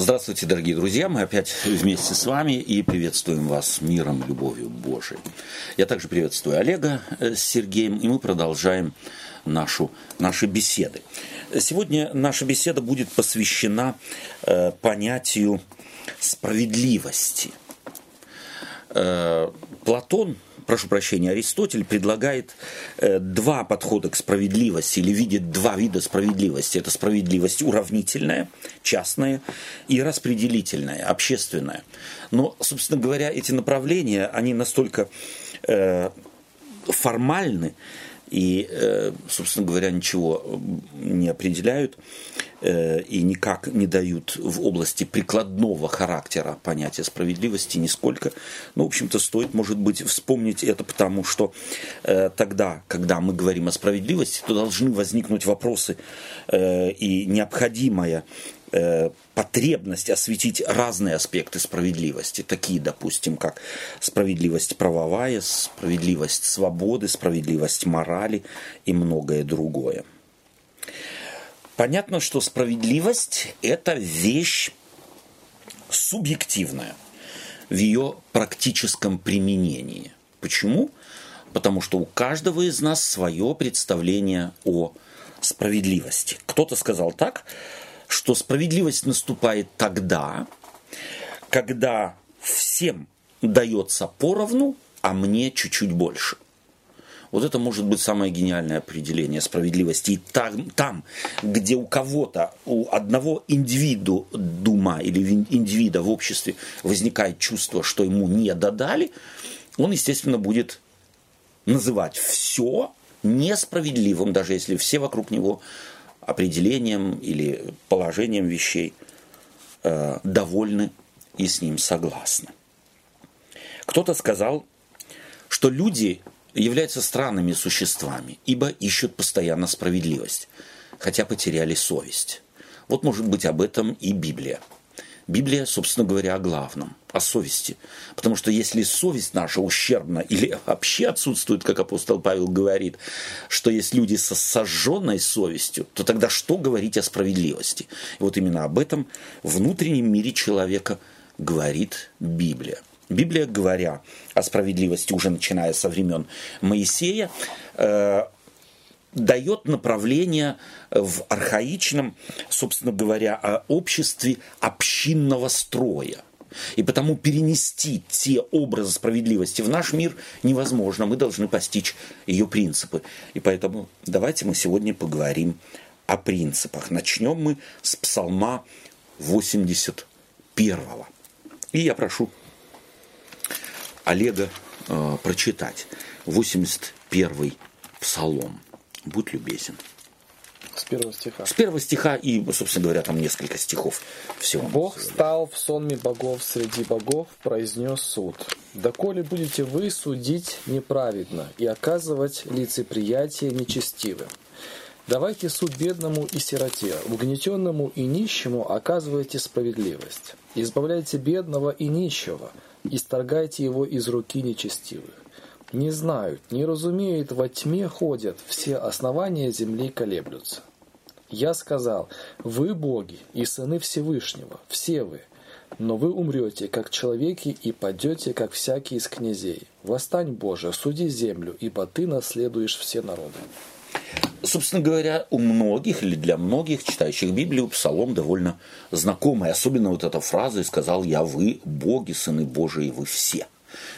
Здравствуйте, дорогие друзья! Мы опять вместе с вами и приветствуем вас миром, любовью Божией. Я также приветствую Олега э, с Сергеем, и мы продолжаем нашу, наши беседы. Сегодня наша беседа будет посвящена э, понятию справедливости. Э, Платон прошу прощения, Аристотель предлагает э, два подхода к справедливости или видит два вида справедливости. Это справедливость уравнительная, частная и распределительная, общественная. Но, собственно говоря, эти направления, они настолько э, формальны, и, э, собственно говоря, ничего не определяют и никак не дают в области прикладного характера понятия справедливости нисколько. Ну, в общем-то, стоит, может быть, вспомнить это, потому что э, тогда, когда мы говорим о справедливости, то должны возникнуть вопросы и необходимая Э, потребность осветить разные аспекты справедливости, такие, допустим, как справедливость правовая, справедливость свободы, справедливость морали и многое другое. Понятно, что справедливость – это вещь субъективная в ее практическом применении. Почему? Потому что у каждого из нас свое представление о справедливости. Кто-то сказал так, что справедливость наступает тогда, когда всем дается поровну, а мне чуть-чуть больше. Вот это может быть самое гениальное определение справедливости. И там, там где у кого-то, у одного индивиду дума или индивида в обществе возникает чувство, что ему не додали, он, естественно, будет называть все несправедливым, даже если все вокруг него определением или положением вещей э, довольны и с ним согласны. Кто-то сказал, что люди являются странными существами, ибо ищут постоянно справедливость, хотя потеряли совесть. Вот может быть об этом и Библия – Библия, собственно говоря, о главном, о совести. Потому что если совесть наша ущербна или вообще отсутствует, как апостол Павел говорит, что есть люди со сожженной совестью, то тогда что говорить о справедливости? И вот именно об этом внутреннем мире человека говорит Библия. Библия, говоря о справедливости, уже начиная со времен Моисея, э, дает направление в архаичном, собственно говоря, обществе общинного строя. И потому перенести те образы справедливости в наш мир невозможно. Мы должны постичь ее принципы. И поэтому давайте мы сегодня поговорим о принципах. Начнем мы с псалма 81. И я прошу Олега э, прочитать 81 псалом. Будь любезен. С первого стиха. С первого стиха и, собственно говоря, там несколько стихов всего. Бог стал в сонме богов среди богов, произнес суд. Доколе будете вы судить неправедно и оказывать лицеприятие нечестивым? Давайте суд бедному и сироте, угнетенному и нищему оказывайте справедливость. Избавляйте бедного и нищего, исторгайте его из руки нечестивых. Не знают, не разумеют, во тьме ходят, все основания земли колеблются. Я сказал, вы боги и сыны Всевышнего, все вы, но вы умрете, как человеки, и падете, как всякий из князей. Восстань, Боже, суди землю, ибо ты наследуешь все народы. Собственно говоря, у многих или для многих читающих Библию псалом довольно знакомый. Особенно вот эта фраза «И сказал я, вы боги, сыны Божии, вы все».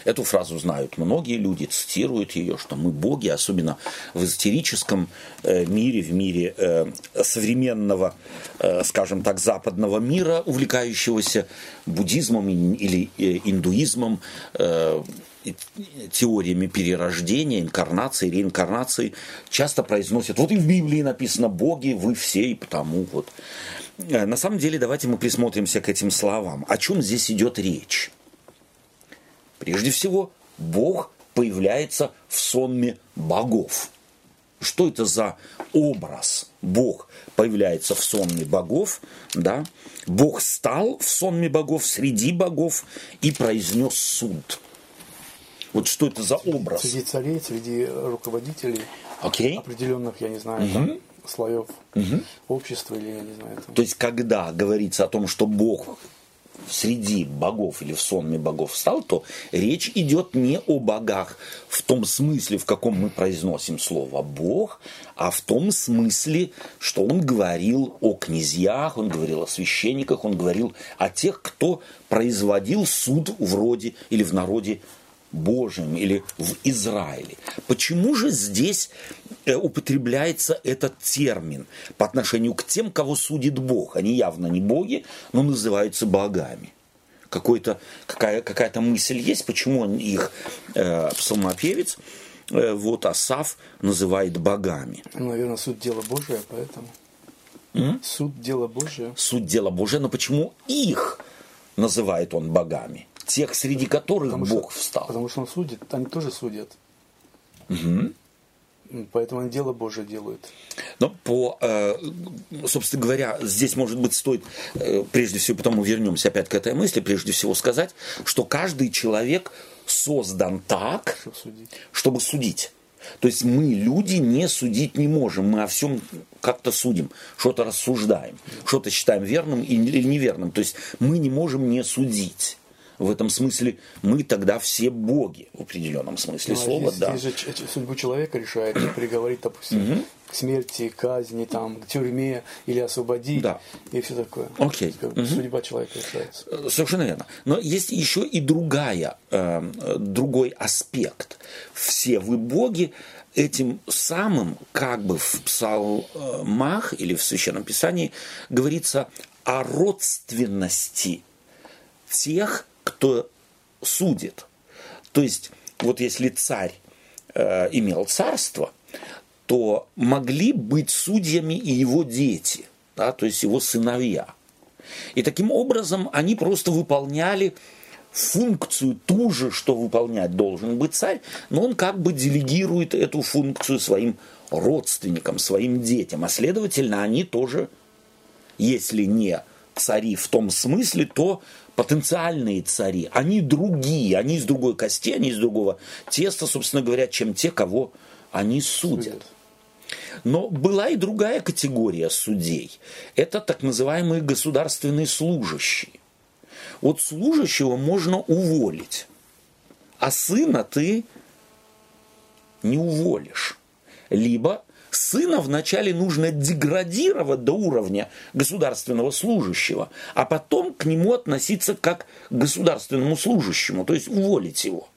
Эту фразу знают многие люди, цитируют ее, что мы боги, особенно в эзотерическом э, мире, в мире э, современного, э, скажем так, западного мира, увлекающегося буддизмом или индуизмом, теориями перерождения, инкарнации, реинкарнации, часто произносят, вот и в Библии написано «боги, вы все, и потому вот». На самом деле, давайте мы присмотримся к этим словам. О чем здесь идет речь? Прежде всего, Бог появляется в сонме богов. Что это за образ? Бог появляется в сонме богов, да? Бог стал в сонме богов среди богов и произнес суд. Вот что это за образ? Среди царей, среди руководителей okay. определенных, я не знаю, угу. там, слоев общества или, я не знаю. Там. То есть, когда говорится о том, что Бог среди богов или в сонме богов стал, то речь идет не о богах в том смысле, в каком мы произносим слово «бог», а в том смысле, что он говорил о князьях, он говорил о священниках, он говорил о тех, кто производил суд вроде или в народе Божьем или в Израиле. Почему же здесь э, употребляется этот термин по отношению к тем, кого судит Бог? Они явно не боги, но называются богами. Какой-то, какая, какая-то мысль есть, почему он их э, псалмопевец, э, вот Асав называет богами. Ну, наверное, суд дело Божие, поэтому. М? Суд дело Божие. Суд дело Божие, но почему их называет он богами? Тех, среди которых потому Бог что, встал. Потому что он судит, они тоже судят. Угу. Поэтому они дело Божие делают. Но по, э, собственно говоря, здесь, может быть, стоит, э, прежде всего, потом мы вернемся опять к этой мысли, прежде всего сказать, что каждый человек создан так, чтобы судить. Чтобы судить. То есть мы, люди, не судить не можем, мы о всем как-то судим, что-то рассуждаем, что-то считаем верным или неверным. То есть мы не можем не судить в этом смысле мы тогда все боги в определенном смысле ну, а слова, здесь, да. Здесь же судьбу человека решает, приговорить, допустим, угу. к смерти, казни, там, к тюрьме или освободить да. и все такое. Окей. Угу. Судьба человека решается. Э, совершенно верно. Но есть еще и другая, э, другой аспект. Все вы боги, этим самым, как бы в псалмах или в Священном Писании говорится о родственности тех, кто судит. То есть, вот если царь э, имел царство, то могли быть судьями и его дети, да, то есть его сыновья. И таким образом они просто выполняли функцию ту же, что выполнять должен быть царь, но он как бы делегирует эту функцию своим родственникам, своим детям. А следовательно, они тоже, если не цари в том смысле, то потенциальные цари, они другие, они из другой кости, они из другого теста, собственно говоря, чем те, кого они судят. Но была и другая категория судей. Это так называемые государственные служащие. Вот служащего можно уволить, а сына ты не уволишь. Либо Сына вначале нужно деградировать до уровня государственного служащего, а потом к нему относиться как к государственному служащему, то есть уволить его.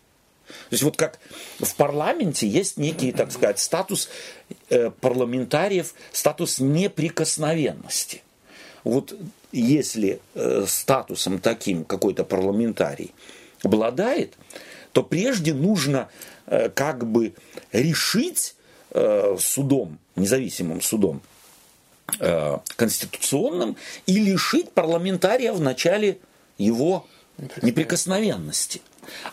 То есть вот как в парламенте есть некий, так сказать, статус э, парламентариев, статус неприкосновенности. Вот если э, статусом таким какой-то парламентарий обладает, то прежде нужно э, как бы решить судом, независимым судом э, конституционным и лишить парламентария в начале его неприкосновенности.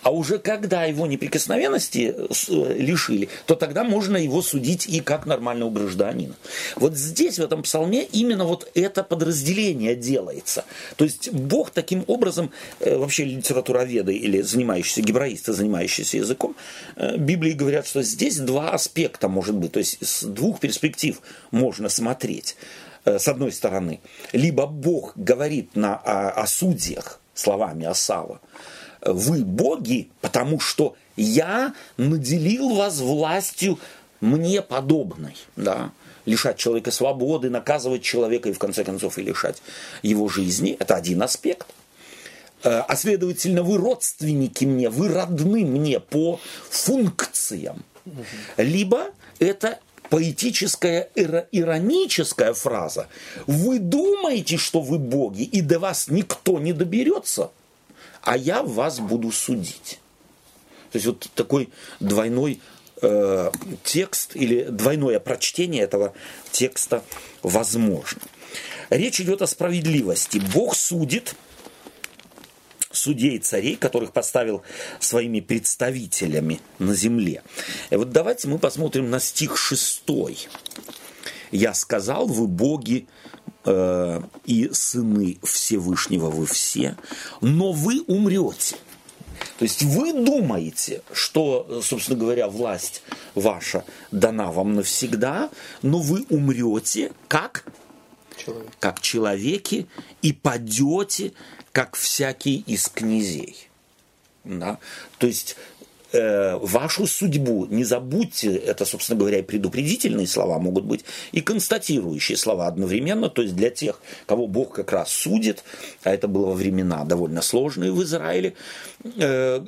А уже когда его неприкосновенности э, лишили, то тогда можно его судить и как нормального гражданина. Вот здесь, в этом псалме, именно вот это подразделение делается. То есть Бог таким образом, э, вообще литературоведы или занимающиеся, гебраисты, занимающиеся языком, э, Библии говорят, что здесь два аспекта может быть, то есть с двух перспектив можно смотреть. С одной стороны, либо Бог говорит на, о, о судьях словами Асава, вы боги, потому что я наделил вас властью мне подобной, да, лишать человека свободы, наказывать человека и в конце концов и лишать его жизни. Это один аспект. Э, а следовательно, вы родственники мне, вы родны мне по функциям. Либо это поэтическая, ироническая фраза. Вы думаете, что вы боги, и до вас никто не доберется – а я вас буду судить. То есть вот такой двойной э, текст или двойное прочтение этого текста возможно. Речь идет о справедливости. Бог судит судей царей, которых поставил своими представителями на земле. И вот давайте мы посмотрим на стих 6. «Я сказал, вы боги э, и сыны Всевышнего вы все, но вы умрете. То есть вы думаете, что, собственно говоря, власть ваша дана вам навсегда, но вы умрете как? Человек. Как человеки и падете, как всякий из князей. Да? То есть э, вашу судьбу. Не забудьте, это, собственно говоря, и предупредительные слова могут быть, и констатирующие слова одновременно, то есть для тех, кого Бог как раз судит, а это было во времена довольно сложные в Израиле, э,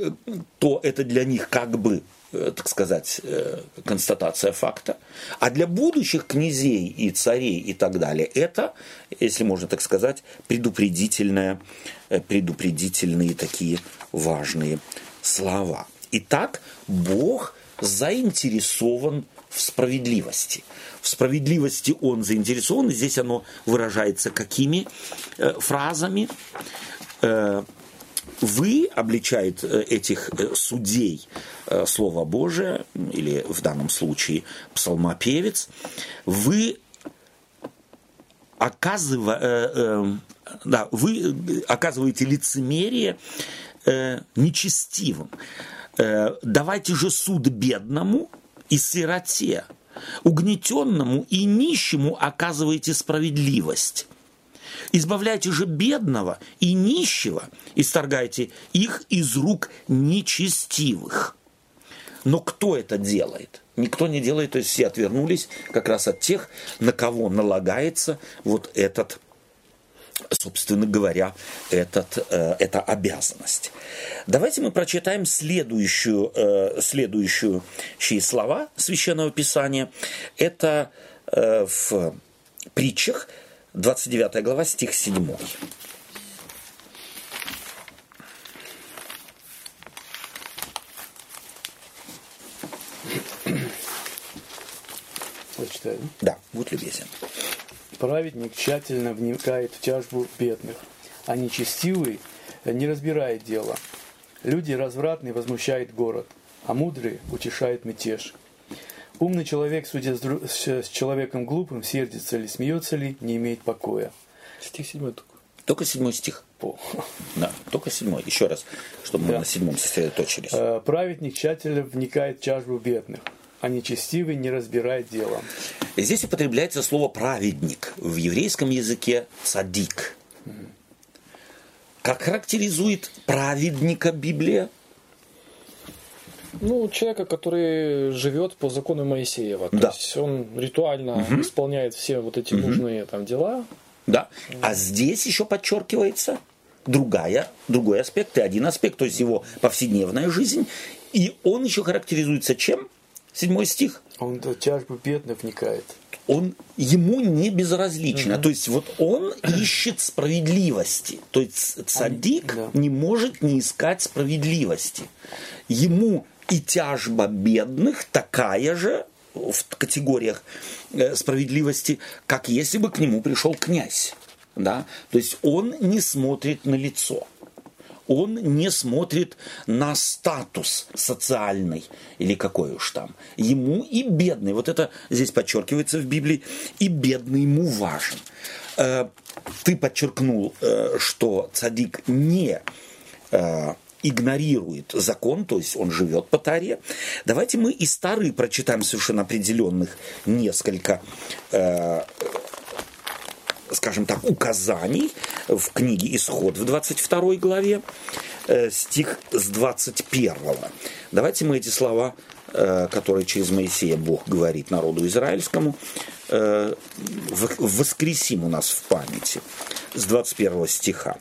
то это для них как бы э, так сказать, э, констатация факта. А для будущих князей и царей и так далее, это, если можно так сказать, предупредительные, э, предупредительные такие важные слова. Итак, Бог заинтересован в справедливости. В справедливости он заинтересован, и здесь оно выражается какими э, фразами? Э, вы, обличает э, этих э, судей э, Слово Божие, или в данном случае псалмопевец, вы оказыва, э, э, да, вы оказываете лицемерие э, нечестивым. Э, давайте же суд бедному и сироте, угнетенному и нищему оказывайте справедливость. Избавляйте же бедного и нищего, и сторгайте их из рук нечестивых. Но кто это делает? Никто не делает, то есть все отвернулись как раз от тех, на кого налагается вот этот собственно говоря, этот, э, эта обязанность. Давайте мы прочитаем следующую, э, следующую слова Священного Писания. Это э, в притчах, 29 глава, стих 7. Прочитаем. Да, будь любезен. Праведник тщательно вникает в тяжбу бедных, а нечестивый не разбирает дело. Люди развратные возмущают город, а мудрый утешает мятеж. Умный человек, судя с человеком глупым, сердится ли, смеется ли, не имеет покоя. Стих седьмой только. Только седьмой стих. По. Да, только седьмой. Еще раз, чтобы да. мы на седьмом сосредоточились. Э, праведник тщательно вникает в тяжбу бедных, а нечестивый не разбирает дело. Здесь употребляется слово праведник. В еврейском языке цадик. Как характеризует праведника Библия? Ну, человека, который живет по закону Моисеева. Да. То есть он ритуально угу. исполняет все вот эти угу. нужные там дела. Да. А здесь еще подчеркивается другая, другой аспект и один аспект, то есть его повседневная жизнь. И он еще характеризуется чем? Седьмой стих. Он в тяжбу бедных вникает. Он ему не безразлично. Угу. То есть вот он ищет справедливости. То есть цадик да. не может не искать справедливости. Ему и тяжба бедных такая же в категориях э, справедливости, как если бы к нему пришел князь. Да? То есть он не смотрит на лицо он не смотрит на статус социальный или какой уж там. Ему и бедный, вот это здесь подчеркивается в Библии, и бедный ему важен. Э, ты подчеркнул, э, что цадик не э, игнорирует закон, то есть он живет по таре. Давайте мы и старые прочитаем совершенно определенных несколько скажем так, указаний в книге «Исход» в 22 главе, э, стих с 21. Давайте мы эти слова, э, которые через Моисея Бог говорит народу израильскому, э, воскресим у нас в памяти с 21 стиха.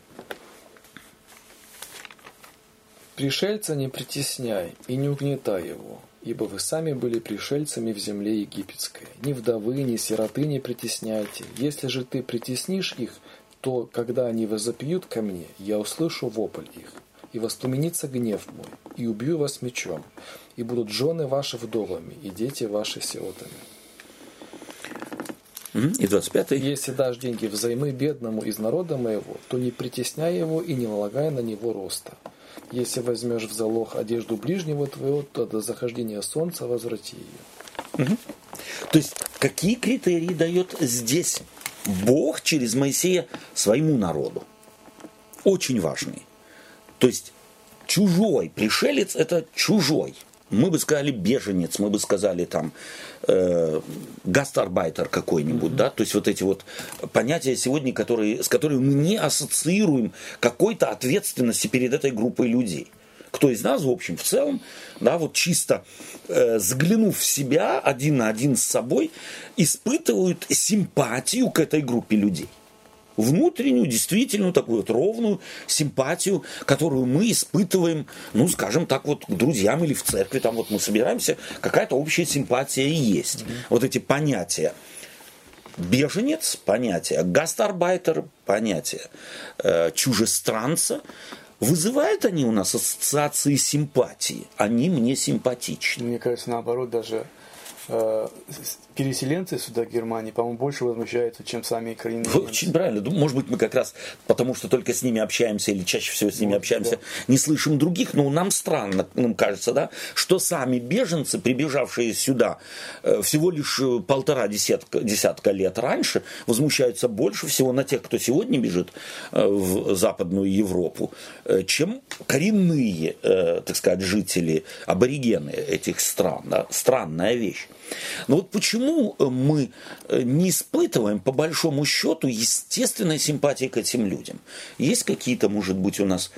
«Пришельца не притесняй и не угнетай его, ибо вы сами были пришельцами в земле египетской. Ни вдовы, ни сироты не притесняйте. Если же ты притеснишь их, то, когда они возопьют ко мне, я услышу вопль их, и воспламенится гнев мой, и убью вас мечом, и будут жены ваши вдовами, и дети ваши сиротами. И 25 Если дашь деньги взаймы бедному из народа моего, то не притесняй его и не налагай на него роста. Если возьмешь в залог одежду ближнего твоего, то до захождения солнца возврати ее. Угу. То есть, какие критерии дает здесь Бог через Моисея своему народу? Очень важные. То есть, чужой пришелец – это чужой. Мы бы сказали беженец, мы бы сказали там э, гастарбайтер какой-нибудь, mm-hmm. да, то есть вот эти вот понятия сегодня, которые, с которыми мы не ассоциируем какой-то ответственности перед этой группой людей. Кто из нас, в общем, в целом, да, вот чисто э, заглянув в себя один на один с собой, испытывают симпатию к этой группе людей внутреннюю, действительно такую вот ровную симпатию, которую мы испытываем, ну, скажем так, вот к друзьям или в церкви, там вот мы собираемся, какая-то общая симпатия и есть. Mm-hmm. Вот эти понятия. Беженец – понятие, гастарбайтер – понятие, э, чужестранца – Вызывают они у нас ассоциации симпатии? Они мне симпатичны. Мне кажется, наоборот, даже переселенцы сюда, в Германии, по-моему, больше возмущаются, чем сами коренные Очень правильно. Может быть, мы как раз, потому что только с ними общаемся, или чаще всего с ними Может, общаемся, да. не слышим других, но нам странно, нам кажется, да, что сами беженцы, прибежавшие сюда э, всего лишь э, полтора десятка, десятка лет раньше, возмущаются больше всего на тех, кто сегодня бежит э, в Западную Европу, чем коренные, так сказать, жители, аборигены этих стран. Да? Странная вещь. Но вот почему э, мы э, не испытываем, по большому счету, естественной симпатии к этим людям? Есть какие-то, может быть, у нас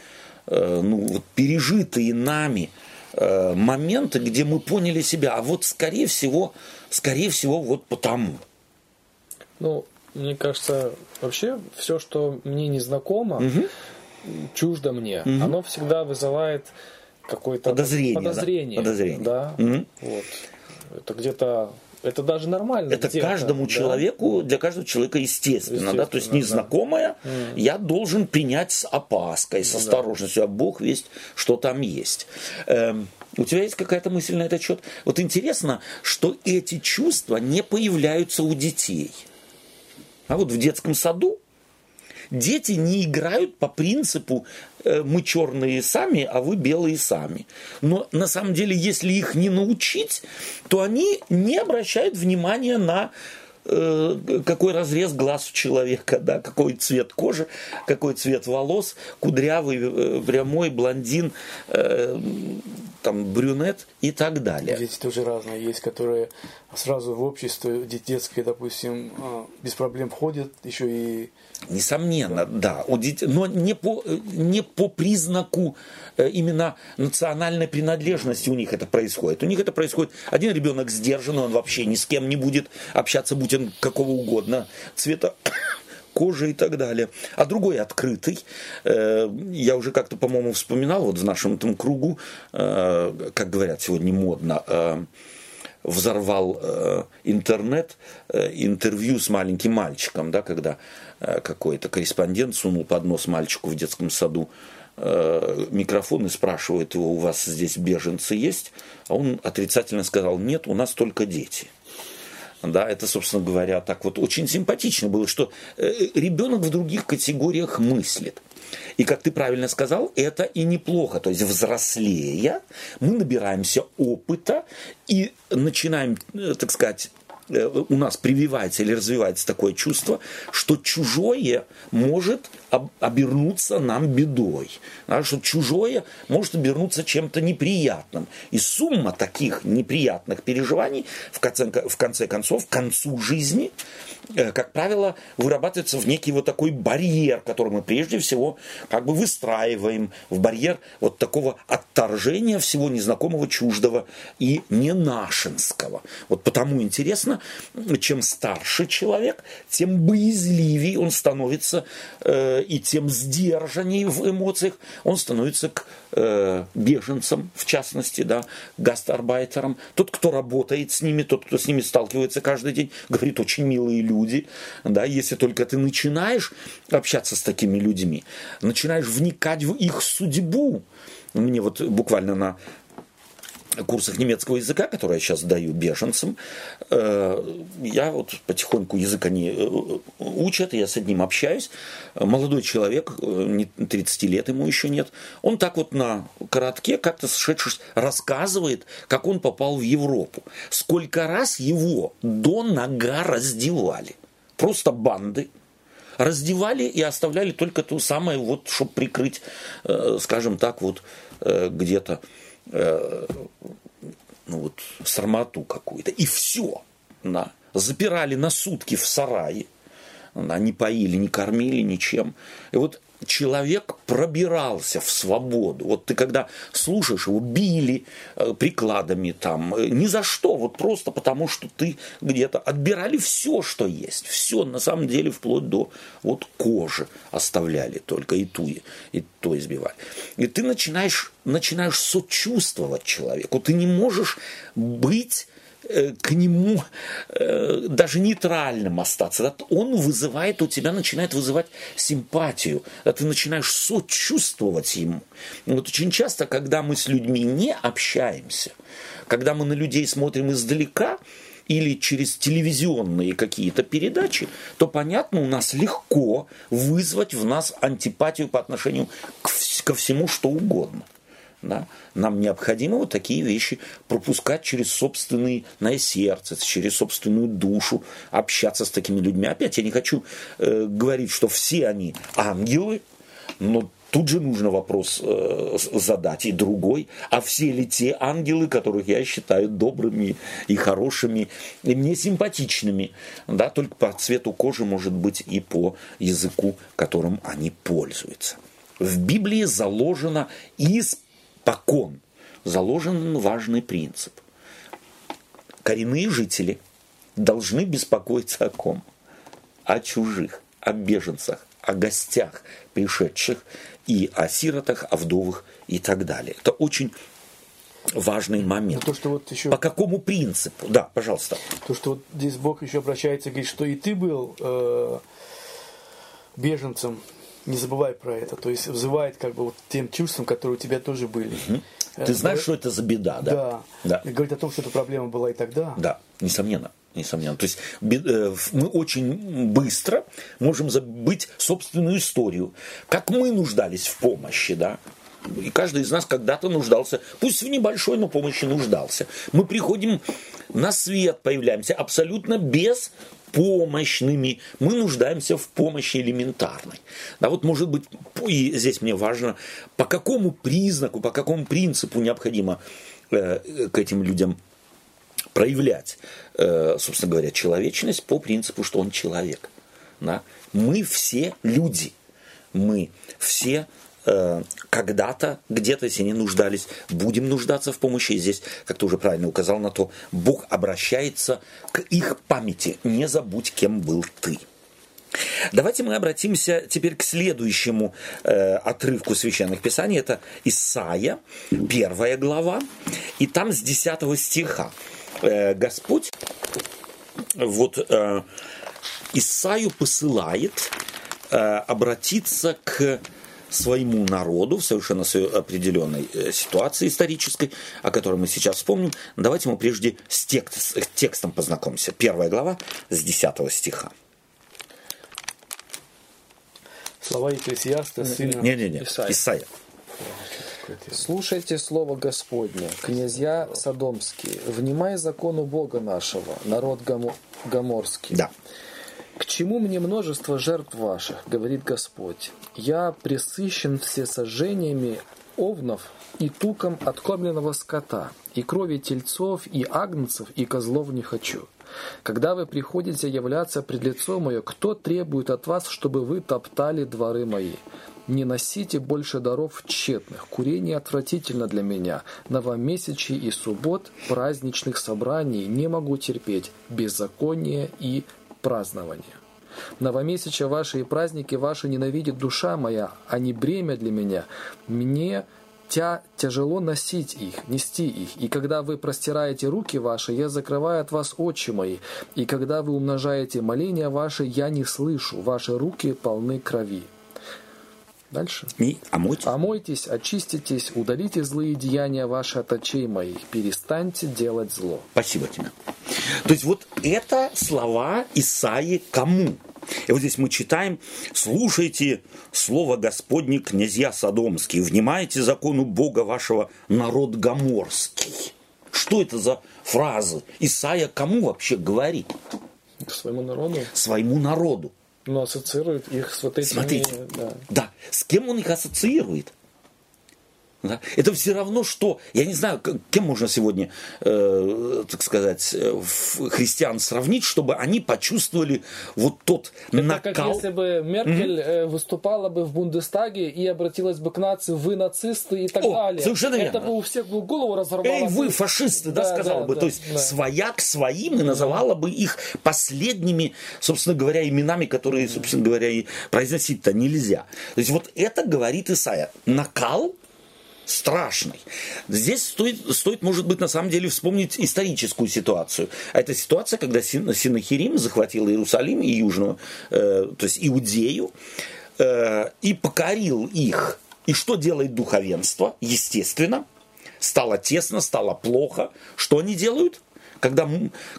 э, ну, вот пережитые нами моменты, где мы поняли себя, а вот скорее всего, скорее всего, вот потому. Ну, мне кажется, вообще все, что мне не знакомо, угу. чуждо мне, угу. оно всегда вызывает какое-то подозрение. Подозрение. Да. подозрение. да? Угу. Вот. Это где-то это даже нормально. Это каждому да? человеку, для каждого человека естественно, естественно да, то есть незнакомое да. я должен принять с опаской, с ну, осторожностью, а Бог весть, что там есть. Эм, у тебя есть какая-то мысль на этот счет? Вот интересно, что эти чувства не появляются у детей. А вот в детском саду Дети не играют по принципу э, мы черные сами, а вы белые сами. Но на самом деле, если их не научить, то они не обращают внимания на э, какой разрез глаз у человека, да, какой цвет кожи, какой цвет волос, кудрявый, э, прямой, блондин, там, брюнет и так далее. Дети тоже разные. Есть, которые сразу в общество детское, допустим, без проблем входят, еще и Несомненно, да. У детей, но не по, не по признаку э, именно национальной принадлежности у них это происходит. У них это происходит. Один ребенок сдержанный, он вообще ни с кем не будет общаться, будь он какого угодно цвета кожи и так далее. А другой открытый. Э, я уже как-то, по-моему, вспоминал вот в нашем этом кругу, э, как говорят сегодня модно, взорвал интернет интервью с маленьким мальчиком, да, когда Э, какой-то корреспондент сунул под нос мальчику в детском саду э, микрофон и спрашивает его, у вас здесь беженцы есть? А он отрицательно сказал, нет, у нас только дети. Да, это, собственно говоря, так вот очень симпатично было, что э, ребенок в других категориях мыслит. И, как ты правильно сказал, это и неплохо. То есть, взрослея, мы набираемся опыта и начинаем, так сказать, Э, у нас прививается или развивается такое чувство, что чужое может обернуться нам бедой, да, что чужое может обернуться чем-то неприятным. И сумма таких неприятных переживаний в конце, в конце концов, к концу жизни, э, как правило, вырабатывается в некий вот такой барьер, который мы прежде всего как бы выстраиваем в барьер вот такого отторжения всего незнакомого, чуждого и ненашинского. Вот потому интересно, чем старше человек, тем боязливее он становится э, и тем сдержаннее в эмоциях он становится к э, беженцам, в частности, да, гастарбайтерам. Тот, кто работает с ними, тот, кто с ними сталкивается каждый день, говорит, очень милые люди. Да, если только ты начинаешь общаться с такими людьми, начинаешь вникать в их судьбу. Мне вот буквально на курсах немецкого языка, которые я сейчас даю беженцам, э, я вот потихоньку язык они э, учат, я с одним общаюсь. Молодой человек, э, не 30 лет ему еще нет, он так вот на коротке как-то сошедшись рассказывает, как он попал в Европу. Сколько раз его до нога раздевали. Просто банды раздевали и оставляли только то самое, вот, чтобы прикрыть, э, скажем так, вот э, где-то э, ну вот, сармату какую-то. И все. Да. Запирали на сутки в сарае. Да, не поили, не кормили ничем. И вот человек пробирался в свободу. Вот ты когда слушаешь его, били э, прикладами там, э, ни за что, вот просто потому, что ты где-то отбирали все, что есть. Все, на самом деле, вплоть до вот кожи оставляли только и ту, и то избивали. И ты начинаешь, начинаешь сочувствовать человеку. Ты не можешь быть к нему э, даже нейтральным остаться. Он вызывает у тебя, начинает вызывать симпатию. Ты начинаешь сочувствовать ему. Вот очень часто, когда мы с людьми не общаемся, когда мы на людей смотрим издалека, или через телевизионные какие-то передачи, то, понятно, у нас легко вызвать в нас антипатию по отношению ко всему, что угодно. Да? Нам необходимо вот такие вещи пропускать через собственное сердце, через собственную душу, общаться с такими людьми. Опять я не хочу э, говорить, что все они ангелы, но тут же нужно вопрос э, задать и другой. А все ли те ангелы, которых я считаю добрыми и хорошими, и мне симпатичными, да, только по цвету кожи, может быть, и по языку, которым они пользуются. В Библии заложено из покон заложен важный принцип. Коренные жители должны беспокоиться о ком? О чужих, о беженцах, о гостях пришедших и о сиротах, о вдовах и так далее. Это очень важный момент. то, что вот еще... По какому принципу? Да, пожалуйста. То, что вот здесь Бог еще обращается и говорит, что и ты был э, беженцем не забывай про это. То есть взывает как бы вот тем чувствам, которые у тебя тоже были. Угу. Ты знаешь, что это за беда, да? Да. да. И говорит о том, что эта проблема была и тогда. Да, несомненно. Несомненно. То есть э, мы очень быстро можем забыть собственную историю. Как мы нуждались в помощи, да? И каждый из нас когда-то нуждался, пусть в небольшой, но помощи нуждался. Мы приходим на свет, появляемся абсолютно без помощными, мы нуждаемся в помощи элементарной. Да, вот может быть, и здесь мне важно, по какому признаку, по какому принципу необходимо э, к этим людям проявлять, э, собственно говоря, человечность по принципу, что он человек. Да? Мы все люди, мы все Э, когда-то, где-то, если не нуждались, будем нуждаться в помощи. И здесь, как ты уже правильно указал на то, Бог обращается к их памяти. Не забудь, кем был ты. Давайте мы обратимся теперь к следующему э, отрывку священных писаний. Это Исаия, первая глава, и там с 10 стиха э, Господь вот э, Исаию посылает э, обратиться к своему народу в совершенно определенной э, ситуации исторической, о которой мы сейчас вспомним. Давайте мы прежде с, текст, с текстом познакомимся. Первая глава с 10 стиха. Слова Екклесиаста, сына Не-не-не, Исаия. Исаия. Слушайте слово Господне, князья Содомские, внимай закону Бога нашего, народ Гоморский. Да. «К чему мне множество жертв ваших, говорит Господь? Я пресыщен все сожжениями овнов и туком откормленного скота, и крови тельцов, и агнцев, и козлов не хочу. Когда вы приходите являться пред лицо мое, кто требует от вас, чтобы вы топтали дворы мои? Не носите больше даров тщетных, курение отвратительно для меня, новомесячий и суббот, праздничных собраний не могу терпеть, беззаконие и празднования. Новомесяча ваши и праздники ваши ненавидит душа моя, а не бремя для меня. Мне тя тяжело носить их, нести их. И когда вы простираете руки ваши, я закрываю от вас очи мои. И когда вы умножаете моления ваши, я не слышу. Ваши руки полны крови. Дальше. И омойтесь. Омойтесь, очиститесь, удалите злые деяния ваши от очей моих, перестаньте делать зло. Спасибо тебе. То есть вот это слова Исаи кому? И вот здесь мы читаем, слушайте слово Господне, князья Содомские, внимайте закону Бога вашего, народ Гоморский. Что это за фразы? Исаия кому вообще говорит? К своему народу. Своему народу. Но ассоциирует их с вот этими... Смотрите, да. да, с кем он их ассоциирует? Да? Это все равно, что, я не знаю, кем можно сегодня, э, так сказать, э, христиан сравнить, чтобы они почувствовали вот тот Это накал. как если бы Меркель mm-hmm. выступала бы в Бундестаге и обратилась бы к нации, вы нацисты и так О, далее. Совершенно Это верно. бы у всех бы голову разорвало. Эй, вы фашисты, да, Да, сказала да, бы. да, То есть да. свояк своим и называла бы их последними, собственно говоря, именами, которые, собственно говоря, и произносить-то нельзя. То есть вот это говорит Исаия. Накал страшный. Здесь стоит, стоит, может быть, на самом деле вспомнить историческую ситуацию. А это ситуация, когда Син- Синахирим захватил Иерусалим и Южную, э, то есть Иудею, э, и покорил их. И что делает духовенство? Естественно, стало тесно, стало плохо. Что они делают? Когда,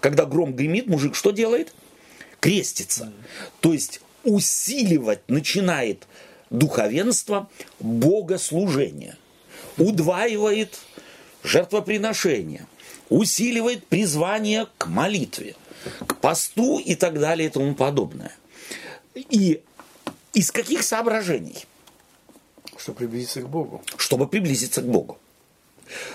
когда гром гремит, мужик что делает? Крестится. То есть усиливать начинает духовенство богослужение. Удваивает жертвоприношение. Усиливает призвание к молитве, к посту и так далее и тому подобное. И из каких соображений? Чтобы приблизиться к Богу. Чтобы приблизиться к Богу.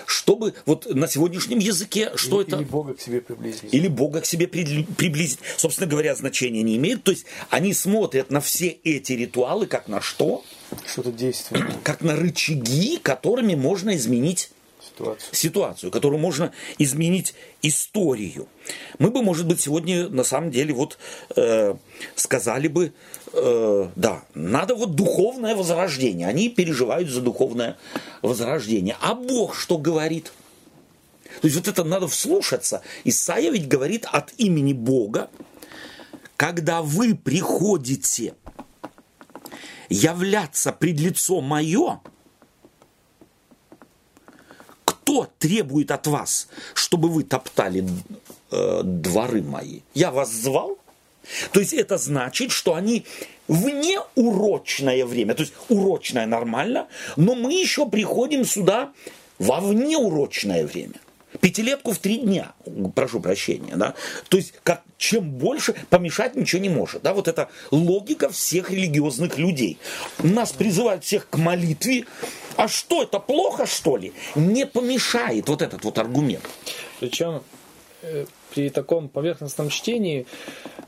Чтобы вот на сегодняшнем языке, что или, это? Или Бога к себе приблизить. или Бога к себе при- приблизить. Собственно говоря, значения не имеет. То есть они смотрят на все эти ритуалы как на что? Что-то действенное. Как на рычаги, которыми можно изменить Ситуацию. ситуацию, которую можно изменить историю. Мы бы, может быть, сегодня на самом деле вот э, сказали бы, э, да, надо вот духовное возрождение. Они переживают за духовное возрождение. А Бог что говорит? То есть вот это надо вслушаться. Исаия ведь говорит от имени Бога, когда вы приходите являться пред лицо мое, кто требует от вас, чтобы вы топтали э, дворы мои? Я вас звал? То есть это значит, что они в неурочное время, то есть урочное нормально, но мы еще приходим сюда во внеурочное время. Пятилетку в три дня, прошу прощения, да. То есть, как, чем больше, помешать ничего не может, да. Вот это логика всех религиозных людей. Нас призывают всех к молитве, а что это, плохо что ли? Не помешает вот этот вот аргумент. Причем э, при таком поверхностном чтении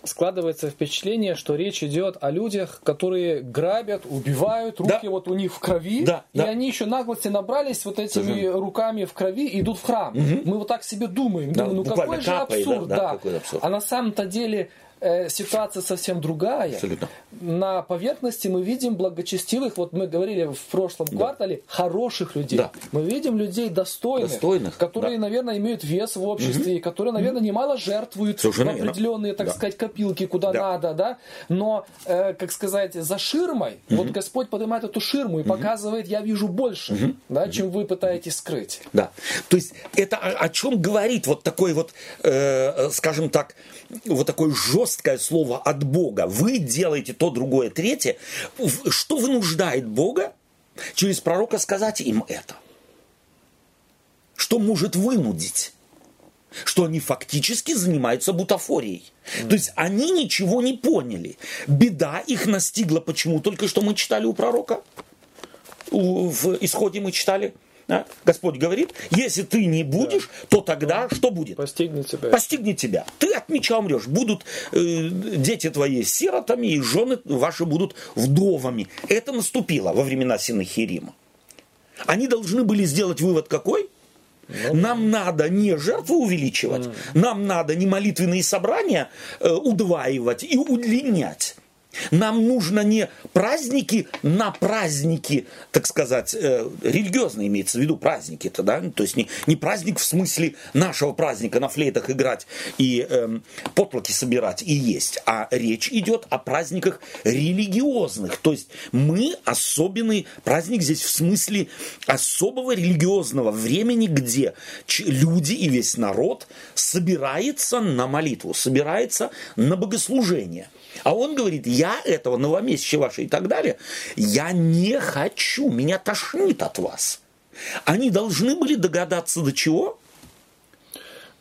складывается впечатление, что речь идет о людях, которые грабят, убивают, руки Да. вот у них в крови, Да, и да. они еще наглости набрались вот этими Совершенно. руками в крови и идут в храм. Мы вот так себе думаем, Да, думаем, ну буквально какой же капает, да, абсурд, да, да. какой абсурд. А на самом-то деле э, ситуация совсем другая. Абсолютно. На поверхности мы видим благочестивых, вот мы говорили в прошлом квартале, хороших людей. Да. Мы видим людей достойных, Достойных, которые, да. наверное, имеют вес в обществе, и которые, наверное, немало жертвуют Совершенно в верно. определенные, так Да. сказать, копилки, куда Да. надо, да. Но, э, как сказать, за ширмой, вот Господь поднимает эту ширму и показывает, я вижу больше, да, чем вы пытаетесь скрыть. Да. То есть это о, о чем говорит вот такой вот, э, скажем так, вот такое жесткое слово от Бога. Вы делаете то, другое, третье. Что вынуждает Бога через пророка сказать им это? Что может вынудить? Что они фактически занимаются бутафорией. То есть они ничего не поняли. Беда их настигла. Почему? Только что мы читали у пророка. В исходе мы читали. Да? Господь говорит, если ты не будешь, то тогда что будет? Постигнет тебя. Постигнет тебя. Ты от меча умрешь. Будут э, дети твои сиротами, и жены ваши будут вдовами. Это наступило во времена Синахирима. Они должны были сделать вывод какой? Нам надо не жертвы увеличивать, нам надо не молитвенные собрания э, удваивать и удлинять. Нам нужно не праздники на праздники, так сказать, э, религиозные имеется в виду праздники, это, да? то есть не, не праздник в смысле нашего праздника на флейтах играть и эм, потлоки собирать и есть, а речь идет о праздниках религиозных, то есть мы особенный праздник здесь в смысле особого религиозного времени, где люди и весь народ собирается на молитву, собирается на богослужение. А он говорит, я этого новомесяча ваше и так далее, я не хочу, меня тошнит от вас. Они должны были догадаться до чего?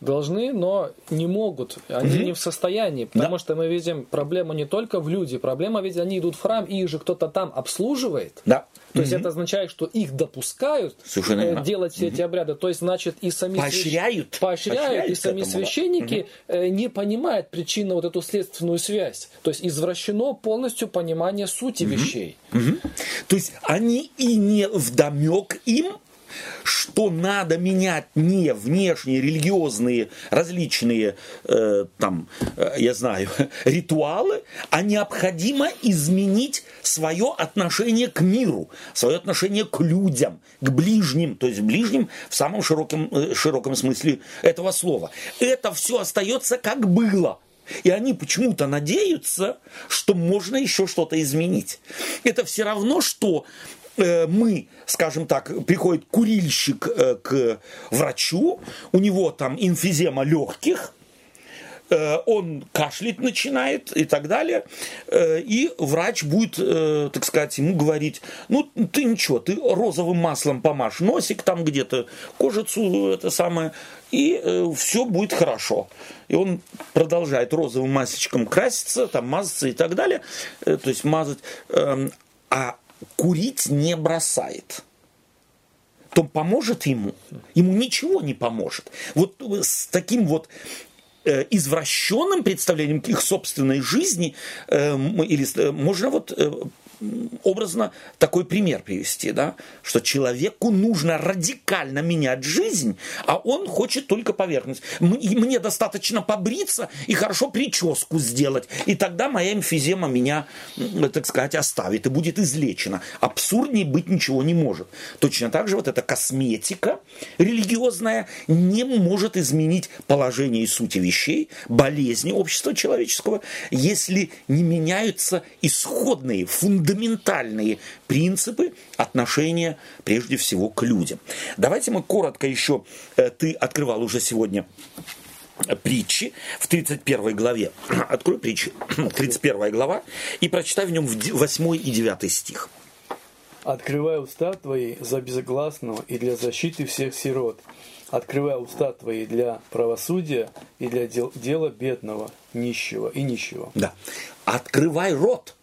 Должны, но не могут, они Мгм. не в состоянии, потому Да. что мы видим проблему не только в люди, проблема ведь они идут в храм, и их же кто-то там обслуживает. Да. То есть это означает, что их допускают Совершенно э, делать все эти обряды. То есть, значит, и сами свящ- Поощряют. поощряют, Поощряют и сами этому, да. священники э, не понимают причинно вот эту следственную связь. То есть извращено полностью понимание сути вещей. Мгм. То есть они и не вдомек им, что надо менять не внешние религиозные различные э, там, э, я знаю, ритуалы, а необходимо изменить свое отношение к миру, свое отношение к людям, к ближним, то есть ближним в самом широком, э, широком смысле этого слова. Это все остается как было. И они почему-то надеются, что можно еще что-то изменить. Это все равно, что мы, скажем так, приходит курильщик э, к врачу, у него там инфизема легких, э, он кашлять начинает и так далее, э, и врач будет, э, так сказать, ему говорить, ну ты ничего, ты розовым маслом помажь носик там где-то, кожицу это самое, и все будет хорошо. И он продолжает розовым масечком краситься, там мазаться и так далее, э, то есть мазать, эм, а курить не бросает то поможет ему? Ему ничего не поможет. Вот с таким вот э, извращенным представлением их собственной жизни э, или э, можно вот э, образно такой пример привести, да, что человеку нужно радикально менять жизнь, а он хочет только поверхность. Мне достаточно побриться и хорошо прическу сделать, и тогда моя эмфизема меня, так сказать, оставит и будет излечена. Абсурднее быть ничего не может. Точно так же вот эта косметика религиозная не может изменить положение и сути вещей, болезни общества человеческого, если не меняются исходные, фундаментальные принципы отношения прежде всего к людям. Давайте мы коротко еще, э, ты открывал уже сегодня э, притчи в 31 главе. Открой притчи, 31 глава, и прочитай в нем 8 и 9 стих. Открывай уста твои за безгласного и для защиты всех сирот. Открывай уста твои для правосудия и для дел- дела бедного, нищего и нищего. Да. Открывай рот.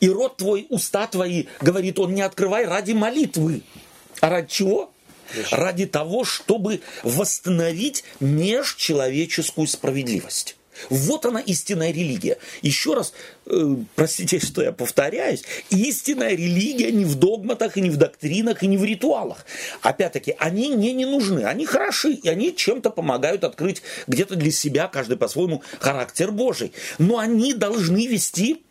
И рот твой, уста твои, говорит он, не открывай ради молитвы. А ради чего? Ради того, чтобы восстановить межчеловеческую справедливость. Вот она истинная религия. Еще раз, э, простите, что я повторяюсь, истинная религия не в догматах, и не в доктринах, и не в ритуалах. Опять-таки, они мне не нужны, они хороши, и они чем-то помогают открыть где-то для себя, каждый по-своему, характер Божий. Но они должны вести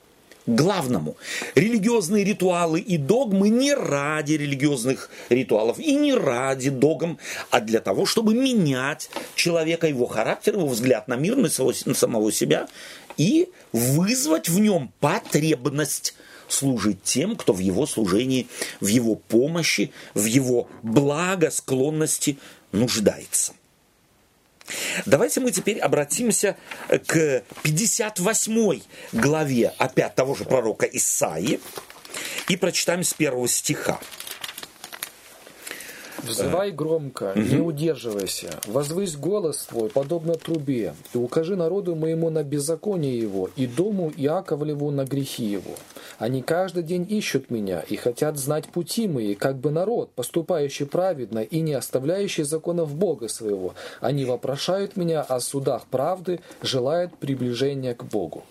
главному. Религиозные ритуалы и догмы не ради религиозных ритуалов и не ради догм, а для того, чтобы менять человека, его характер, его взгляд на мир, на самого, на самого себя и вызвать в нем потребность служить тем, кто в его служении, в его помощи, в его благосклонности нуждается. Давайте мы теперь обратимся к 58 главе опять того же пророка Исаии и прочитаем с первого стиха. Взывай громко, не удерживайся, возвысь голос твой, подобно трубе, и укажи народу моему на беззаконие его, и дому Иаковлеву на грехи его. Они каждый день ищут меня и хотят знать пути мои, как бы народ, поступающий праведно и не оставляющий законов Бога своего. Они вопрошают меня о судах правды, желают приближения к Богу.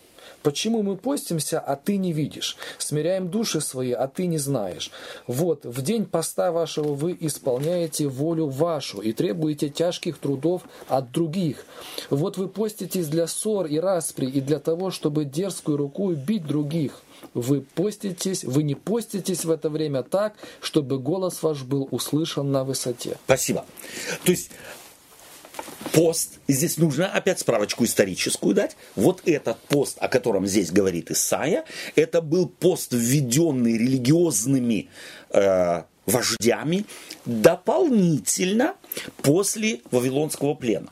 Почему мы постимся, а ты не видишь? Смиряем души свои, а ты не знаешь. Вот, в день поста вашего вы исполняете волю вашу и требуете тяжких трудов от других. Вот вы поститесь для ссор и распри, и для того, чтобы дерзкую рукой бить других. Вы поститесь, вы не поститесь в это время так, чтобы голос ваш был услышан на высоте. Спасибо. То есть пост, и здесь нужно опять справочку историческую дать. Вот этот пост, о котором здесь говорит Исаия, это был пост, введенный религиозными э, вождями дополнительно после Вавилонского плена.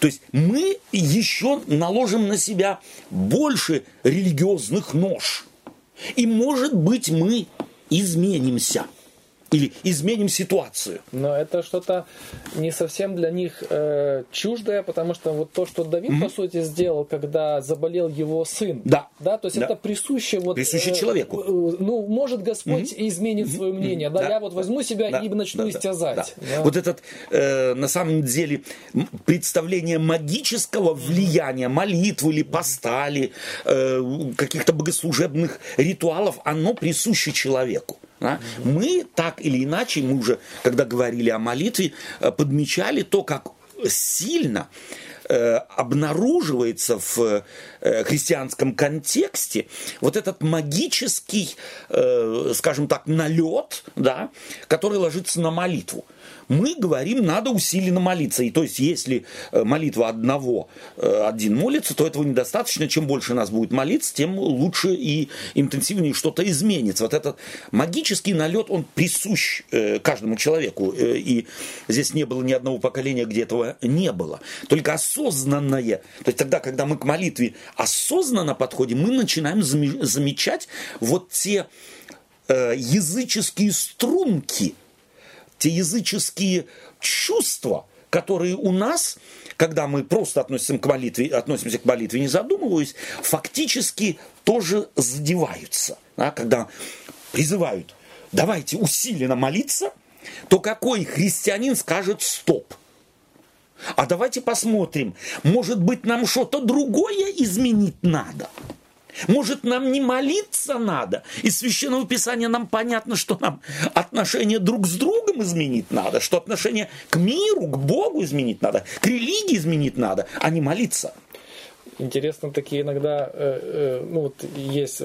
То есть мы еще наложим на себя больше религиозных нож. И может быть мы изменимся. Или изменим ситуацию. Но это что-то не совсем для них э, чуждое, потому что вот то, что Давид, mm-hmm. по сути, сделал, когда заболел его сын. Да. Да, то есть да. это присуще вот... Присуще э, человеку. Э, ну, может Господь mm-hmm. изменит свое мнение. Mm-hmm. Да, да, я вот возьму себя да. и начну да, истязать. Да. Да. Вот этот, э, на самом деле, представление магического влияния, молитвы или поста, или э, каких-то богослужебных ритуалов, оно присуще человеку. Да? Мы так или иначе, мы уже, когда говорили о молитве, э, подмечали то, как сильно э, обнаруживается в э, христианском контексте вот этот магический, э, скажем так, налет, да, который ложится на молитву мы говорим, надо усиленно молиться. И то есть, если э, молитва одного, э, один молится, то этого недостаточно. Чем больше нас будет молиться, тем лучше и интенсивнее что-то изменится. Вот этот магический налет, он присущ э, каждому человеку. И здесь не было ни одного поколения, где этого не было. Только осознанное. То есть тогда, когда мы к молитве осознанно подходим, мы начинаем замечать вот те языческие струнки, те языческие чувства, которые у нас, когда мы просто относимся к молитве, относимся к молитве, не задумываясь, фактически тоже задеваются. Да? Когда призывают, давайте усиленно молиться, то какой христианин скажет стоп? А давайте посмотрим, может быть, нам что-то другое изменить надо – может, нам не молиться надо? Из Священного Писания нам понятно, что нам отношения друг с другом изменить надо, что отношения к миру, к Богу изменить надо, к религии изменить надо, а не молиться. Интересно, такие иногда, э, э, ну вот есть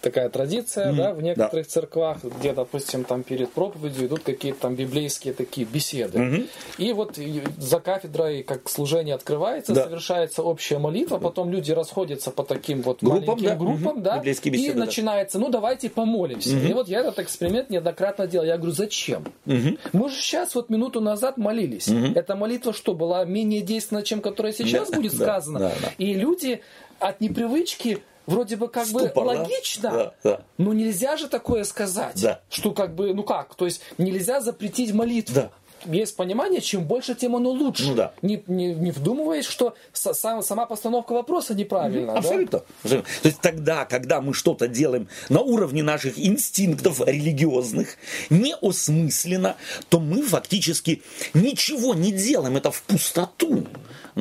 такая традиция, mm-hmm. да, в некоторых да. церквах, где, допустим, там перед проповедью идут какие-то там библейские такие беседы. Mm-hmm. И вот за кафедрой, как служение открывается, да. совершается общая молитва, потом люди расходятся по таким вот группам, маленьким да. группам, mm-hmm. да, беседы, и да. начинается, ну давайте помолимся. Mm-hmm. И вот я этот эксперимент неоднократно делал. Я говорю, зачем? Mm-hmm. Мы же сейчас вот минуту назад молились. Mm-hmm. Эта молитва что, была менее действенна, чем которая сейчас да. будет сказана? Да. И люди от непривычки вроде бы как Ступор, бы логично, да? Да, но нельзя же такое сказать, да. что как бы, ну как, то есть нельзя запретить молитву. Да есть понимание, чем больше, тем оно лучше. Ну, да. не, не, не вдумываясь, что сам, сама постановка вопроса неправильна. Абсолютно. Да? То есть тогда, когда мы что-то делаем на уровне наших инстинктов религиозных, неосмысленно, то мы фактически ничего не делаем. Это в пустоту.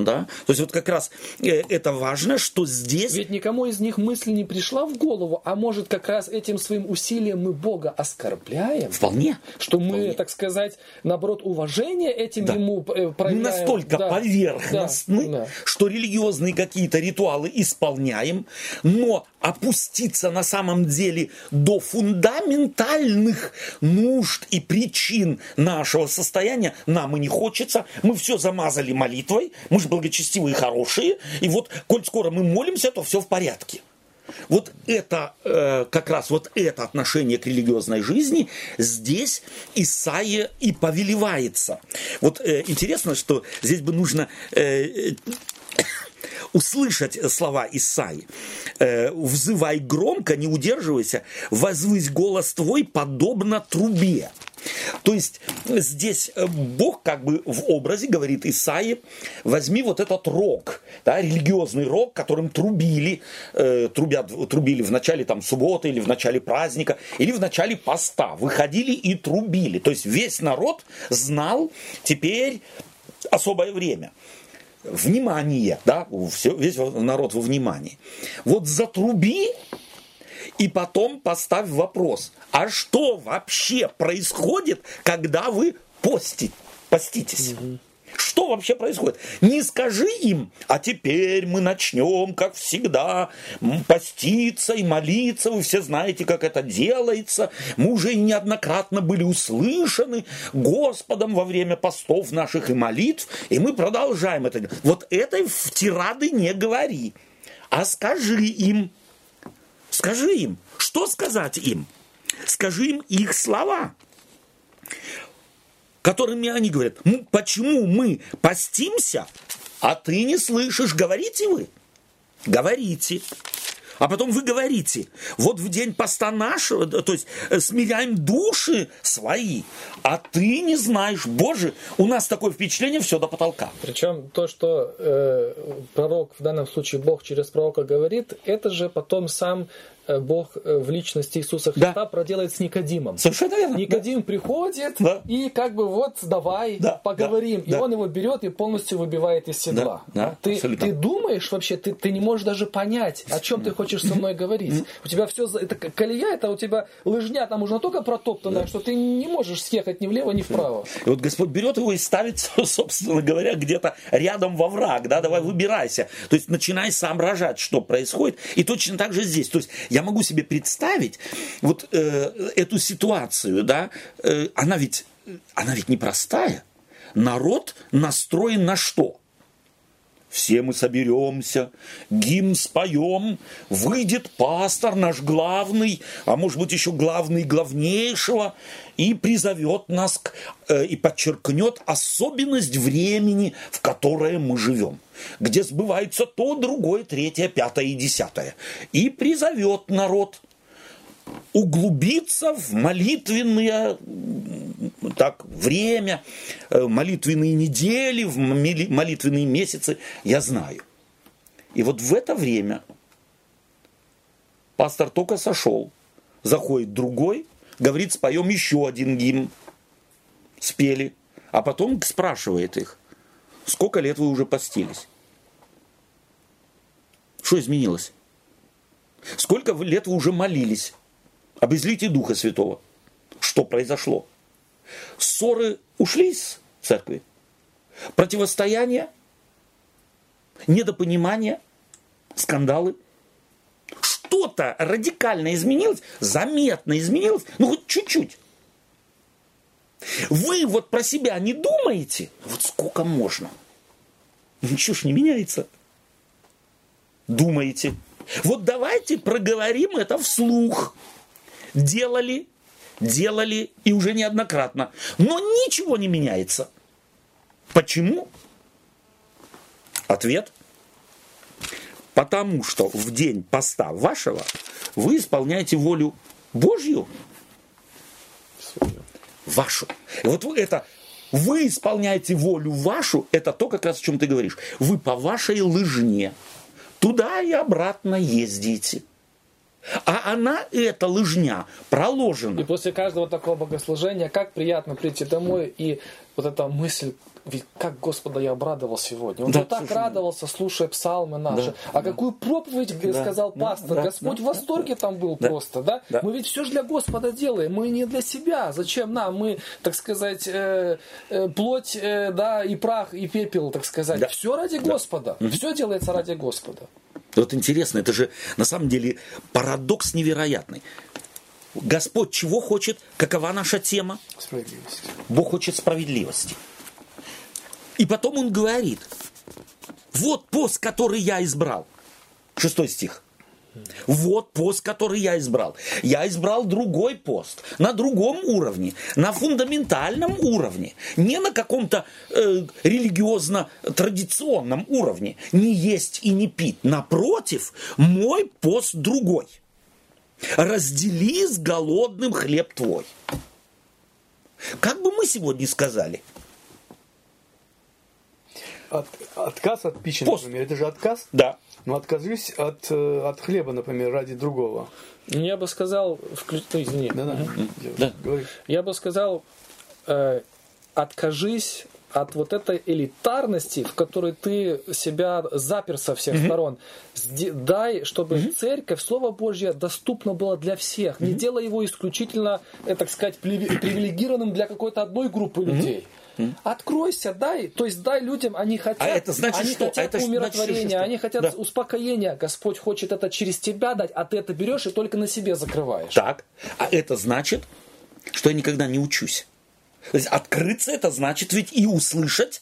Да? То есть вот как раз э, это важно, что здесь... Ведь никому из них мысль не пришла в голову, а может как раз этим своим усилием мы Бога оскорбляем? Вполне. Что мы, Вполне. так сказать, наоборот, уважение этим да. ему э, проявляем. Мы настолько да. поверхностны, да. что религиозные какие-то ритуалы исполняем, но опуститься на самом деле до фундаментальных нужд и причин нашего состояния нам и не хочется. Мы все замазали молитвой, мы же благочестивые и хорошие, и вот, коль скоро мы молимся, то все в порядке. Вот это, э, как раз вот это отношение к религиозной жизни здесь Исаия и повелевается. Вот э, интересно, что здесь бы нужно э, услышать слова Исаи. Э, «Взывай громко, не удерживайся, возвысь голос твой, подобно трубе». То есть здесь э, Бог как бы в образе говорит Исаи, возьми вот этот рог, да, религиозный рог, которым трубили, э, трубят, трубили в начале там субботы или в начале праздника, или в начале поста, выходили и трубили. То есть весь народ знал теперь особое время внимание, да, все, весь народ во внимании. Вот затруби и потом поставь вопрос, а что вообще происходит, когда вы постите, поститесь? Что вообще происходит? Не скажи им, а теперь мы начнем, как всегда, поститься и молиться. Вы все знаете, как это делается. Мы уже неоднократно были услышаны Господом во время постов наших и молитв, и мы продолжаем это. Вот этой в тирады не говори, а скажи им. Скажи им. Что сказать им? Скажи им их слова которыми они говорят, почему мы постимся, а ты не слышишь, говорите вы? Говорите. А потом вы говорите, вот в день поста нашего, то есть э, смиряем души свои, а ты не знаешь, Боже, у нас такое впечатление все до потолка. Причем то, что э, пророк, в данном случае Бог через пророка говорит, это же потом сам Бог э, в личности Иисуса Христа да. проделает с Никодимом. Совершенно верно. Никодим да. приходит да. и как бы вот давай да. поговорим. Да. И он его берет и полностью выбивает из седла. Да. Да. Ты, ты думаешь вообще, ты, ты не можешь даже понять, о чем ты хочешь со мной говорить. У тебя все, это колея, это у тебя лыжня там уже только протоптанная, что ты не можешь съехать ни влево, ни вправо. И вот Господь берет его и ставит, собственно говоря, где-то рядом во враг, да, давай выбирайся. То есть начинай соображать, что происходит. И точно так же здесь. То есть я могу себе представить вот э, эту ситуацию, да, э, она ведь, она ведь непростая. Народ настроен на что? Все мы соберемся, гимн споем, выйдет пастор наш главный, а может быть еще главный главнейшего, и призовет нас к, э, и подчеркнет особенность времени, в которое мы живем, где сбывается то, другое, третье, пятое и десятое. И призовет народ углубиться в молитвенное так, время, э, молитвенные недели, в молитвенные месяцы, я знаю. И вот в это время пастор только сошел, заходит другой, говорит, споем еще один гимн. Спели. А потом спрашивает их, сколько лет вы уже постились? Что изменилось? Сколько лет вы уже молились? Об излитии Духа Святого. Что произошло? Ссоры ушли из церкви. Противостояние, недопонимание, скандалы. Что-то радикально изменилось, заметно изменилось, ну хоть чуть-чуть. Вы вот про себя не думаете? Вот сколько можно? Ничего ж не меняется. Думаете. Вот давайте проговорим это вслух делали, делали и уже неоднократно. Но ничего не меняется. Почему? Ответ. Потому что в день поста вашего вы исполняете волю Божью. Вашу. И вот это вы исполняете волю вашу, это то, как раз о чем ты говоришь. Вы по вашей лыжне туда и обратно ездите. А она, эта лыжня, проложена. И после каждого такого богослужения, как приятно прийти домой и вот эта мысль, ведь как Господа я обрадовал сегодня. Он да, вот так слушай, радовался, слушая псалмы наши. Да, а да. какую проповедь да, сказал да, пастор. Да, Господь да, в восторге да, там был да, просто, да? да? Мы ведь все же для Господа делаем. Мы не для себя. Зачем нам? Мы, так сказать, э, э, плоть, э, да, и прах, и пепел, так сказать. Да. Все ради Господа. Да. Все делается ради Господа. Вот интересно, это же на самом деле парадокс невероятный. Господь чего хочет? Какова наша тема? Справедливость. Бог хочет справедливости. И потом он говорит, вот пост, который я избрал. Шестой стих. Вот пост, который я избрал. Я избрал другой пост, на другом уровне, на фундаментальном уровне, не на каком-то э, религиозно-традиционном уровне. Не есть и не пить. Напротив, мой пост другой. Раздели с голодным хлеб твой. Как бы мы сегодня сказали? От, отказ от пищи, Пост. например, это же отказ? Да. Но ну, откажись от, э, от хлеба, например, ради другого. Я бы сказал, вклю... ну, извини. Да, да. да. Я бы сказал, э, откажись от вот этой элитарности, в которой ты себя запер со всех mm-hmm. сторон. Дай, чтобы mm-hmm. церковь, Слово Божье доступно было для всех. Mm-hmm. Не делай его исключительно, э, так сказать, привилегированным для какой-то одной группы mm-hmm. людей. Откройся, дай, то есть дай людям, они хотят, а это значит, они что? хотят а это умиротворения, значит, они хотят да. успокоения. Господь хочет это через тебя дать, а ты это берешь и только на себе закрываешь. Так, а это значит, что я никогда не учусь. То есть открыться это значит ведь и услышать,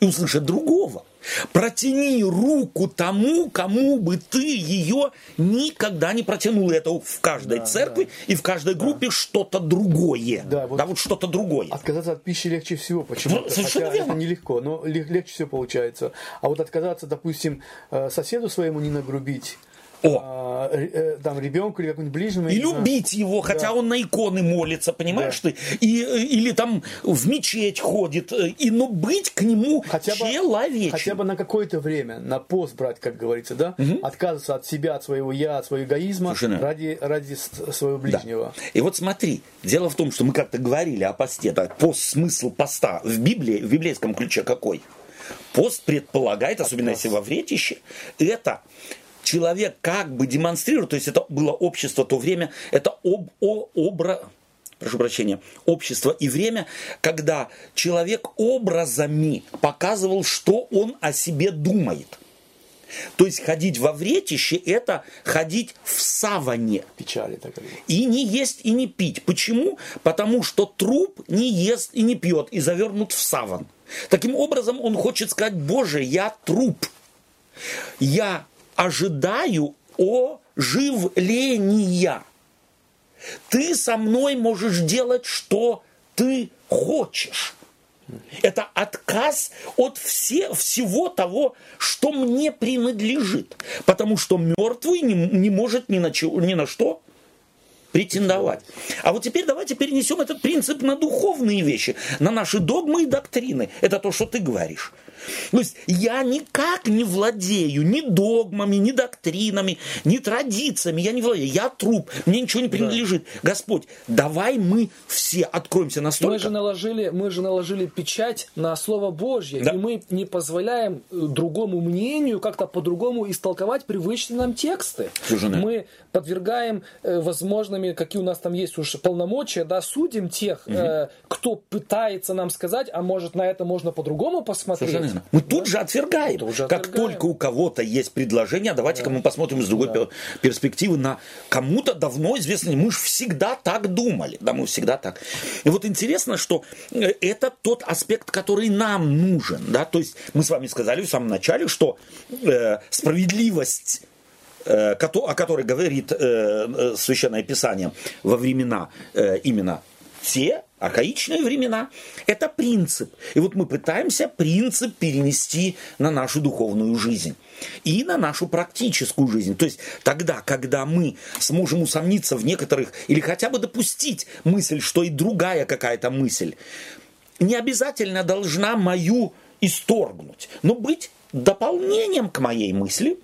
и услышать другого. Протяни руку тому, кому бы ты ее никогда не протянул. Это в каждой да, церкви да. и в каждой группе да. что-то другое. Да, вот, да, вот что-то другое. Отказаться от пищи легче всего. Почему? Ну, совершенно Хотя верно. это нелегко, но легче всего получается. А вот отказаться, допустим, э, соседу своему не нагрубить, О. а, ре- э, там ребенку или какому-нибудь ближнему. И любить его, хотя он на иконы молится, понимаешь ты? И, э, или там в мечеть ходит. э, И, но быть к нему хотя бы, человечным. хотя бы на какое-то время, на пост брать, как говорится, да? Отказываться от себя, от своего я, от своего эгоизма Совершенно. ради, ради своего Да. ближнего. И вот смотри, дело в том, что мы как-то говорили о посте, да, пост, смысл поста в Библии, в библейском ключе какой? Пост предполагает, особенно если во вретище, это человек как бы демонстрирует, то есть это было общество то время, это об, о, обра, прошу прощения, общество и время, когда человек образами показывал, что он о себе думает. То есть ходить во вретище – это ходить в саване. Печали так. И не есть, и не пить. Почему? Потому что труп не ест и не пьет, и завернут в саван. Таким образом, он хочет сказать, Боже, я труп. Я ожидаю оживления. Ты со мной можешь делать, что ты хочешь. Это отказ от все, всего того, что мне принадлежит. Потому что мертвый не, не может ни на, чего- ни на что претендовать. А вот теперь давайте перенесем этот принцип на духовные вещи, на наши догмы и доктрины. Это то, что ты говоришь. То есть я никак не владею ни догмами, ни доктринами, ни традициями. Я не владею. Я труп. Мне ничего не принадлежит. Господь, давай мы все откроемся Мы настолько. же наложили, мы же наложили печать на Слово Божье, Да. и мы не позволяем э, другому мнению как-то по-другому истолковать привычные нам тексты. Совершенно. Мы подвергаем э, возможными, какие у нас там есть уж полномочия, да, судим тех, э, кто пытается нам сказать, а может на это можно по-другому посмотреть. Совершенно верно. Мы тут же отвергаем. Тут же как отвергаем. только у кого-то есть предложение, а давайте-ка мы посмотрим с другой пер- перспективы на кому-то давно известно. Мы же всегда так думали. Да, мы всегда так. И вот интересно, что э, это тот аспект, который нам нужен. Да? То есть мы с вами сказали в самом начале, что э, справедливость э, о которой говорит э, Священное Писание во времена именно те архаичные времена, это принцип. И вот мы пытаемся принцип перенести на нашу духовную жизнь и на нашу практическую жизнь. То есть тогда, когда мы сможем усомниться в некоторых или хотя бы допустить мысль, что и другая какая-то мысль не обязательно должна мою исторгнуть, но быть дополнением к моей мысли,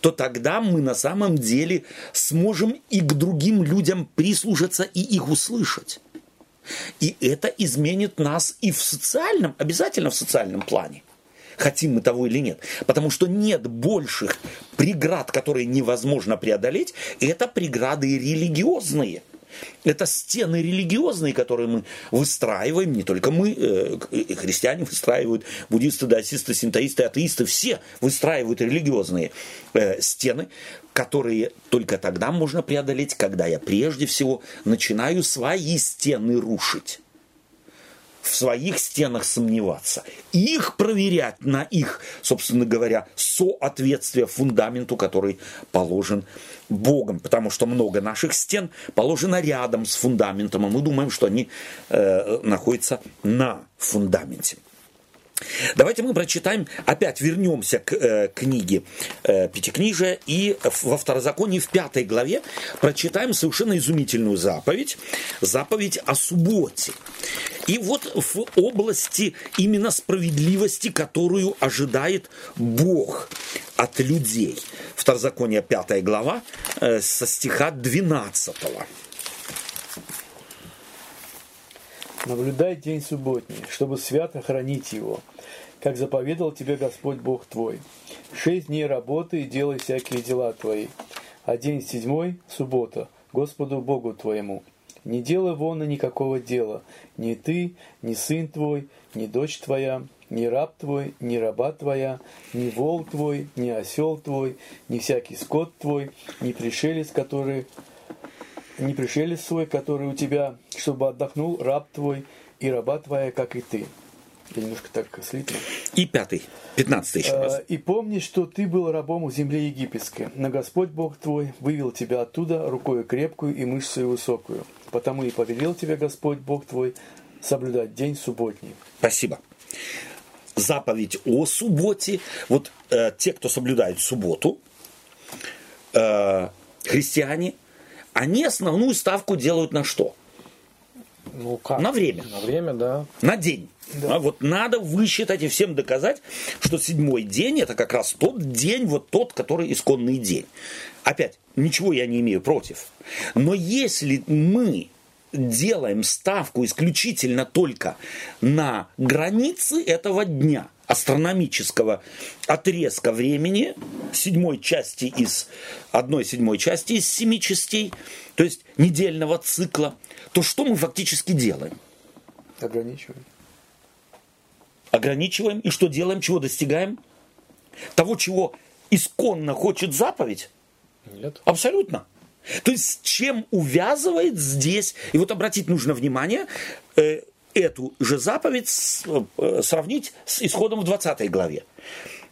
то тогда мы на самом деле сможем и к другим людям прислушаться и их услышать. И это изменит нас и в социальном, обязательно в социальном плане. Хотим мы того или нет. Потому что нет больших преград, которые невозможно преодолеть, это преграды религиозные. Это стены религиозные, которые мы выстраиваем, не только мы, э, христиане выстраивают, буддисты, даосисты, синтоисты, атеисты, все выстраивают религиозные э, стены, которые только тогда можно преодолеть, когда я прежде всего начинаю свои стены рушить. В своих стенах сомневаться, их проверять на их, собственно говоря, соответствие фундаменту, который положен Богом, потому что много наших стен положено рядом с фундаментом, и мы думаем, что они э, находятся на фундаменте. Давайте мы прочитаем, опять вернемся к э, книге э, Пятикнижия и во Второзаконии в пятой главе прочитаем совершенно изумительную заповедь, заповедь о субботе. И вот в области именно справедливости, которую ожидает Бог от людей. Второзаконие 5 глава э, со стиха 12. Наблюдай день субботний, чтобы свято хранить его, как заповедал тебе Господь Бог твой. Шесть дней работы и делай всякие дела твои, а день седьмой – суббота, Господу Богу твоему. Не делай вон никакого дела, ни ты, ни сын твой, ни дочь твоя, ни раб твой, ни раба твоя, ни волк твой, ни осел твой, ни всякий скот твой, ни пришелец, который не пришелец свой, который у тебя, чтобы отдохнул раб твой и раба твоя, как и ты. Я немножко так слитно. И пятый, пятнадцатый еще раз. Э, И помни, что ты был рабом в земле египетской, но Господь Бог твой вывел тебя оттуда рукою крепкую и мышцей высокую. Потому и повелел тебе Господь Бог твой соблюдать день субботний. Спасибо. Заповедь о субботе. Вот э, те, кто соблюдает субботу, э, христиане, они основную ставку делают на что? Ну как? На время. На время, да. На день. А вот надо высчитать и всем доказать, что седьмой день это как раз тот день, вот тот, который исконный день. Опять, ничего я не имею против. Но если мы делаем ставку исключительно только на границы этого дня, астрономического отрезка времени, седьмой части из, одной седьмой части из семи частей, то есть недельного цикла, то что мы фактически делаем? Ограничиваем. Ограничиваем. И что делаем? Чего достигаем? Того, чего исконно хочет заповедь? Нет. Абсолютно. То есть с чем увязывает здесь, и вот обратить нужно внимание, э, эту же заповедь с, э, сравнить с исходом в 20 главе.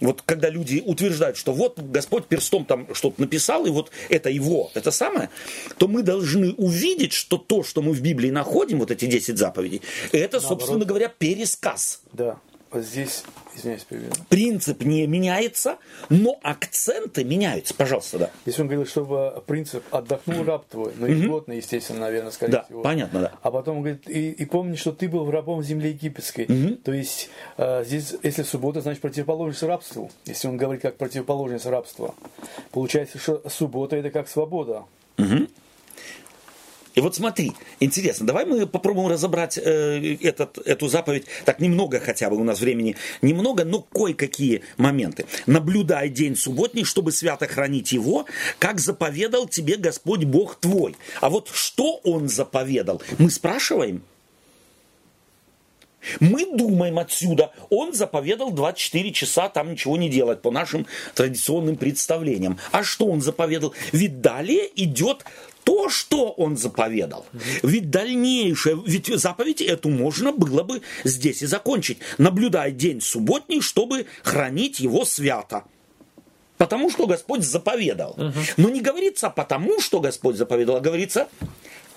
Вот когда люди утверждают, что вот Господь перстом там что-то написал, и вот это его, это самое, то мы должны увидеть, что то, что мы в Библии находим, вот эти 10 заповедей, это, Наоборот. собственно говоря, пересказ. Да. Вот здесь, извиняюсь, перебью. Принцип не меняется, но акценты меняются. Пожалуйста, да. Здесь он говорит, чтобы принцип отдохнул раб твой, но и животное, естественно, наверное, скорее Да, всего. понятно, да. А потом он говорит, и, и помни, что ты был рабом в земле египетской. То есть э, здесь, если суббота, значит противоположность рабству. Если он говорит как противоположность рабства. Получается, что суббота это как свобода. И вот смотри, интересно, давай мы попробуем разобрать э, этот, эту заповедь, так немного хотя бы, у нас времени немного, но кое-какие моменты. Наблюдай день субботний, чтобы свято хранить его, как заповедал тебе Господь Бог твой. А вот что Он заповедал, мы спрашиваем. Мы думаем отсюда, он заповедал 24 часа там ничего не делать по нашим традиционным представлениям. А что он заповедал? Ведь далее идет то, что он заповедал. Ведь дальнейшее, ведь заповедь эту можно было бы здесь и закончить. Наблюдай день субботний, чтобы хранить его свято. Потому что Господь заповедал. Но не говорится потому, что Господь заповедал, а говорится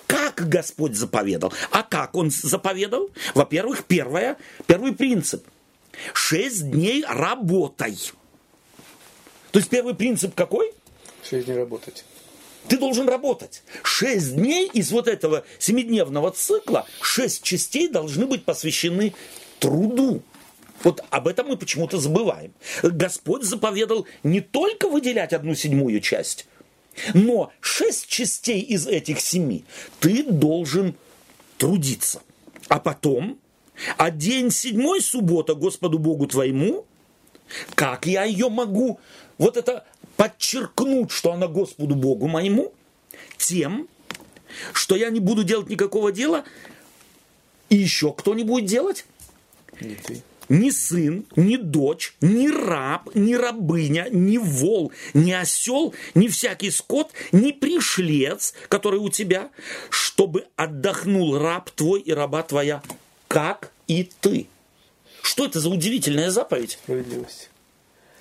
как Господь заповедал. А как Он заповедал? Во-первых, первое, первый принцип. Шесть дней работай. То есть первый принцип какой? Шесть дней работать. Ты должен работать. Шесть дней из вот этого семидневного цикла, шесть частей должны быть посвящены труду. Вот об этом мы почему-то забываем. Господь заповедал не только выделять одну седьмую часть, но шесть частей из этих семи ты должен трудиться. А потом, а день седьмой суббота Господу Богу твоему, как я ее могу вот это подчеркнуть, что она Господу Богу моему, тем, что я не буду делать никакого дела, и еще кто не будет делать? Не ты. ни сын, ни дочь, ни раб, ни рабыня, ни вол, ни осел, ни всякий скот, ни пришлец, который у тебя, чтобы отдохнул раб твой и раба твоя, как и ты. Что это за удивительная заповедь? Справедливость.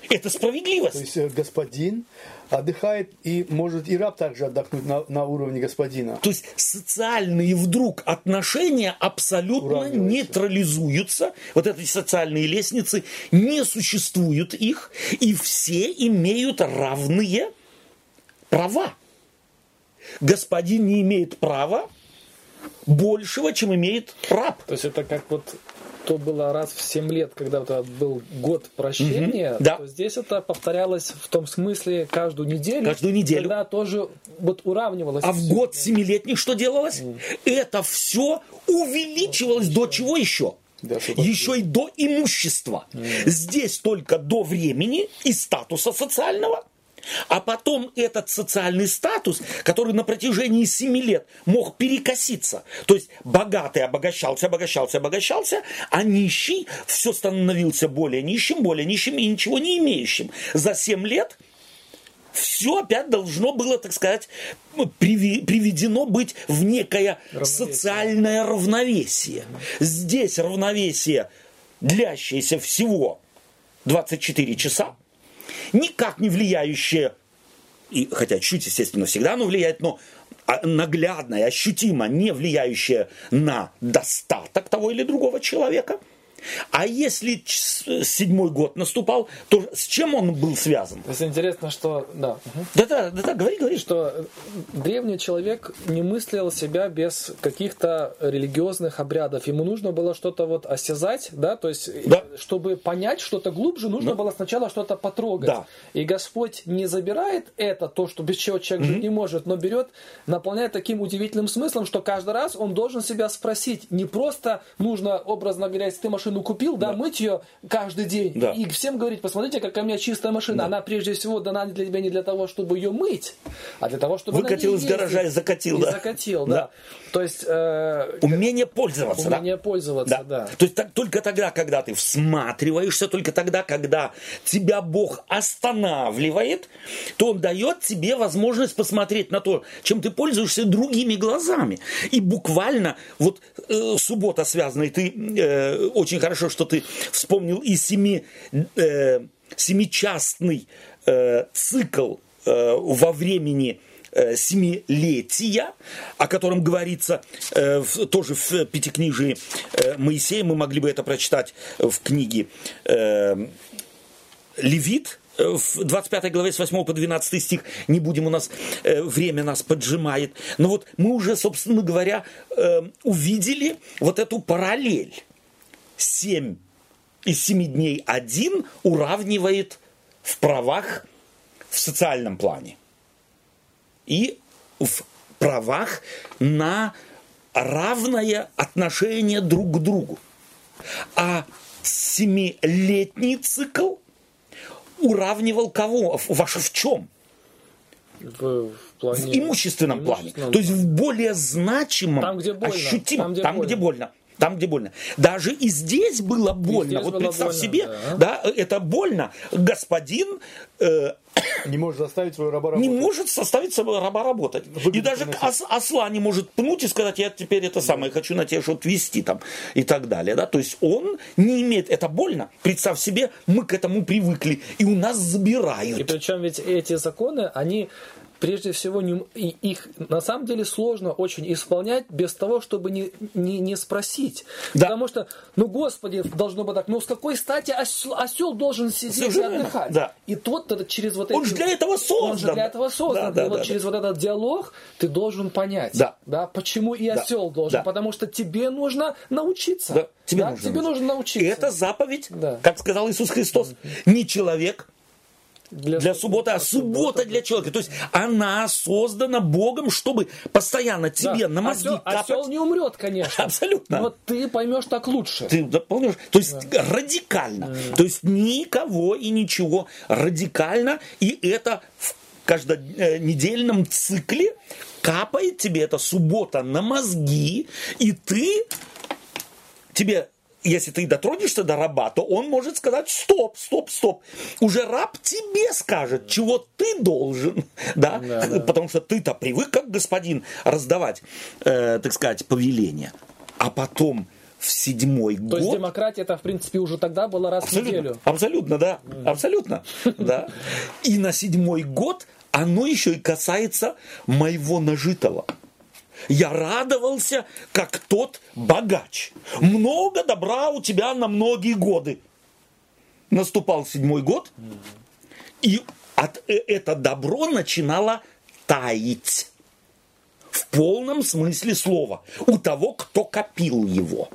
Это То справедливость. есть э, господин отдыхает, и может и раб также отдохнуть на, на уровне господина. То есть социальные вдруг отношения абсолютно нейтрализуются. Вот эти социальные лестницы, не существует их, и все имеют равные права. Господин не имеет права большего, чем имеет раб. То есть это как вот то было раз в 7 лет, когда вот был год прощения, Мгм, да. то здесь это повторялось в том смысле каждую неделю. Каждую неделю. Когда тоже вот уравнивалось. А в год семилетний что делалось? Это все увеличивалось до чего еще? Да, Еще и до имущества. Здесь только до времени и статуса социального. А потом этот социальный статус, который на протяжении семи лет мог перекоситься. То есть богатый обогащался, обогащался, обогащался, а нищий все становился более нищим, более нищим и ничего не имеющим. За семь лет все опять должно было, так сказать, ну, приведено быть в некое Равновесие. социальное равновесие. Здесь равновесие, длящееся всего 24 часа, никак не влияющее, и, хотя чуть, естественно, всегда оно влияет, но а, наглядно и ощутимо не влияющее на достаток того или другого человека. А если седьмой год наступал, то с чем он был связан? То есть интересно, что... Да. мгм. Да-да, да-да, говори, говори. что э, древний человек не мыслил себя без каких-то религиозных обрядов. Ему нужно было что-то вот осязать, да, то есть, э, Да. чтобы понять что-то глубже, нужно было сначала что-то потрогать. Да. И Господь не забирает это, то, что без чего человек жить не может, но берет, наполняет таким удивительным смыслом, что каждый раз он должен себя спросить. Не просто нужно, образно говоря, если ты машину купил, да, мыть ее каждый день. Да. И всем говорить, посмотрите, какая у меня чистая машина. Она прежде всего дана для тебя не для того, чтобы ее мыть, а для того, чтобы Выкатил из гаража и закатил, И да. закатил, Да. да. То есть э, Умение пользоваться, да? умение пользоваться, да. То есть так- только тогда, когда ты всматриваешься, только тогда, когда тебя Бог останавливает, то Он дает тебе возможность посмотреть на то, чем ты пользуешься другими глазами. И буквально, вот э, суббота связана, и ты э, очень хорошо, что ты вспомнил и семи, э, семичастный э, цикл э, во времени э, семилетия, о котором говорится э, в- тоже в Пятикнижии э, Моисея, мы могли бы это прочитать в книге э, Левит, э, в 25 главе с 8 по 12 стих, не будем, у нас э, время нас поджимает. Но вот мы уже, собственно говоря, э, увидели вот эту параллель. Семь из семи дней один уравнивает в правах в социальном плане и в правах на равное отношение друг к другу. А семилетний цикл уравнивал кого? В- Ваш в чем? В, в плане... В имущественном плане. имущественном То есть в более значимом, Там, где больно. ощутимом, Там, там, где где, больно. Там, где больно. Даже и здесь было больно. здесь вот было представь больно, себе, да. да. это больно. Господин э, Не можешь заставить своего раба не работать. может составить собой раба работать. Выгоду И даже ос- осла не может пнуть и сказать, я теперь это самое хочу на тебя что-то вести там и так далее. Да? То есть он не имеет, это больно. Представь себе, мы к этому привыкли, и у нас И забирают. причем ведь эти законы, они прежде всего не, и их на самом деле сложно очень исполнять без того, чтобы не, не, не спросить. Да. Потому что, ну господи, должно быть так, ну с какой стати осел, осел должен сидеть и Совершенно верно, отдыхать? да. И тот через вот Он эти- же для этого Он же создан. для этого создан. Да, да, и вот да, через вот этот диалог ты должен понять, Да. почему и Да. осел должен. Да. Потому что тебе нужно научиться. Да, тебе Да, нужно тебе научиться. нужно научиться. И это заповедь, Да. как сказал Иисус Христос, не человек для субботы, а суббота для человека. То есть она создана Богом, чтобы постоянно тебе на мозги осел, капать. осел не умрет, конечно. Абсолютно. Но ты поймешь так лучше. Ты дополняешь? То есть радикально. То есть никого и ничего радикально. И это в каждонедельном цикле капает тебе эта суббота на мозги, и ты тебе если ты дотронешься до раба, то он может сказать стоп, стоп, стоп. Уже раб тебе скажет, чего ты должен, да, Да, да. потому что ты-то привык как господин раздавать, э, так сказать, повеления, а потом в седьмой То год есть демократия это в принципе уже тогда была раз в Абсолютно, неделю. абсолютно, да, абсолютно, да. И на седьмой год оно еще и касается моего нажитого. Я радовался, как тот богач. Много добра у тебя на многие годы. Наступал седьмой год, и от, э- это добро начинало таять. В полном смысле слова. У того, кто копил его.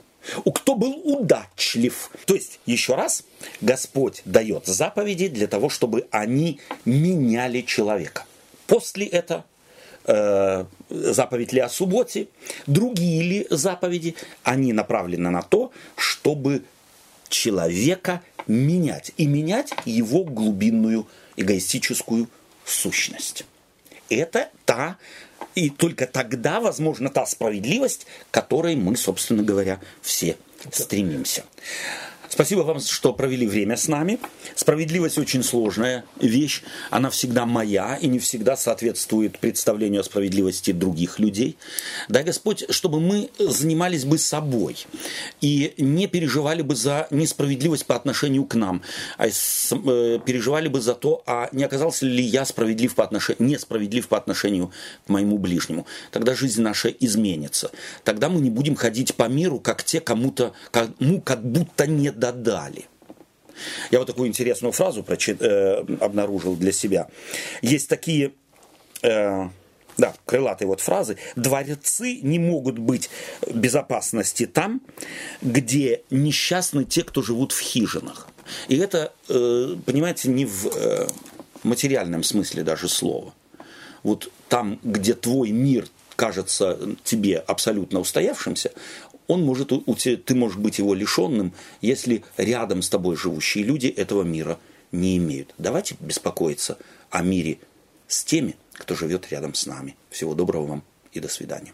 У кто был удачлив. То есть, еще раз, Господь дает заповеди для того, чтобы они меняли человека. После этого заповедь ли о субботе, другие ли заповеди, они направлены на то, чтобы человека менять. И менять его глубинную эгоистическую сущность. Это та, и только тогда возможна та справедливость, к которой мы, собственно говоря, все стремимся. Спасибо вам, что провели время с нами. Справедливость очень сложная вещь. Она всегда моя и не всегда соответствует представлению о справедливости других людей. Дай Господь, чтобы мы занимались бы собой и не переживали бы за несправедливость по отношению к нам, а э, переживали бы за то, а не оказался ли я справедлив по отношению, несправедлив по отношению к моему ближнему. Тогда жизнь наша изменится. Тогда мы не будем ходить по миру, как те, кому-то, кому как будто не додали. Я вот такую интересную фразу прочит, э, обнаружил для себя. Есть такие, э, да, крылатые вот фразы. Дворцы не могут быть безопасности там, где несчастны те, кто живут в хижинах. И это, э, понимаете, не в э, материальном смысле даже слова. Вот там, где твой мир кажется тебе абсолютно устоявшимся, он может, у тебя, ты можешь быть его лишенным, если рядом с тобой живущие люди этого мира не имеют. Давайте беспокоиться о мире с теми, кто живет рядом с нами. Всего доброго вам и до свидания.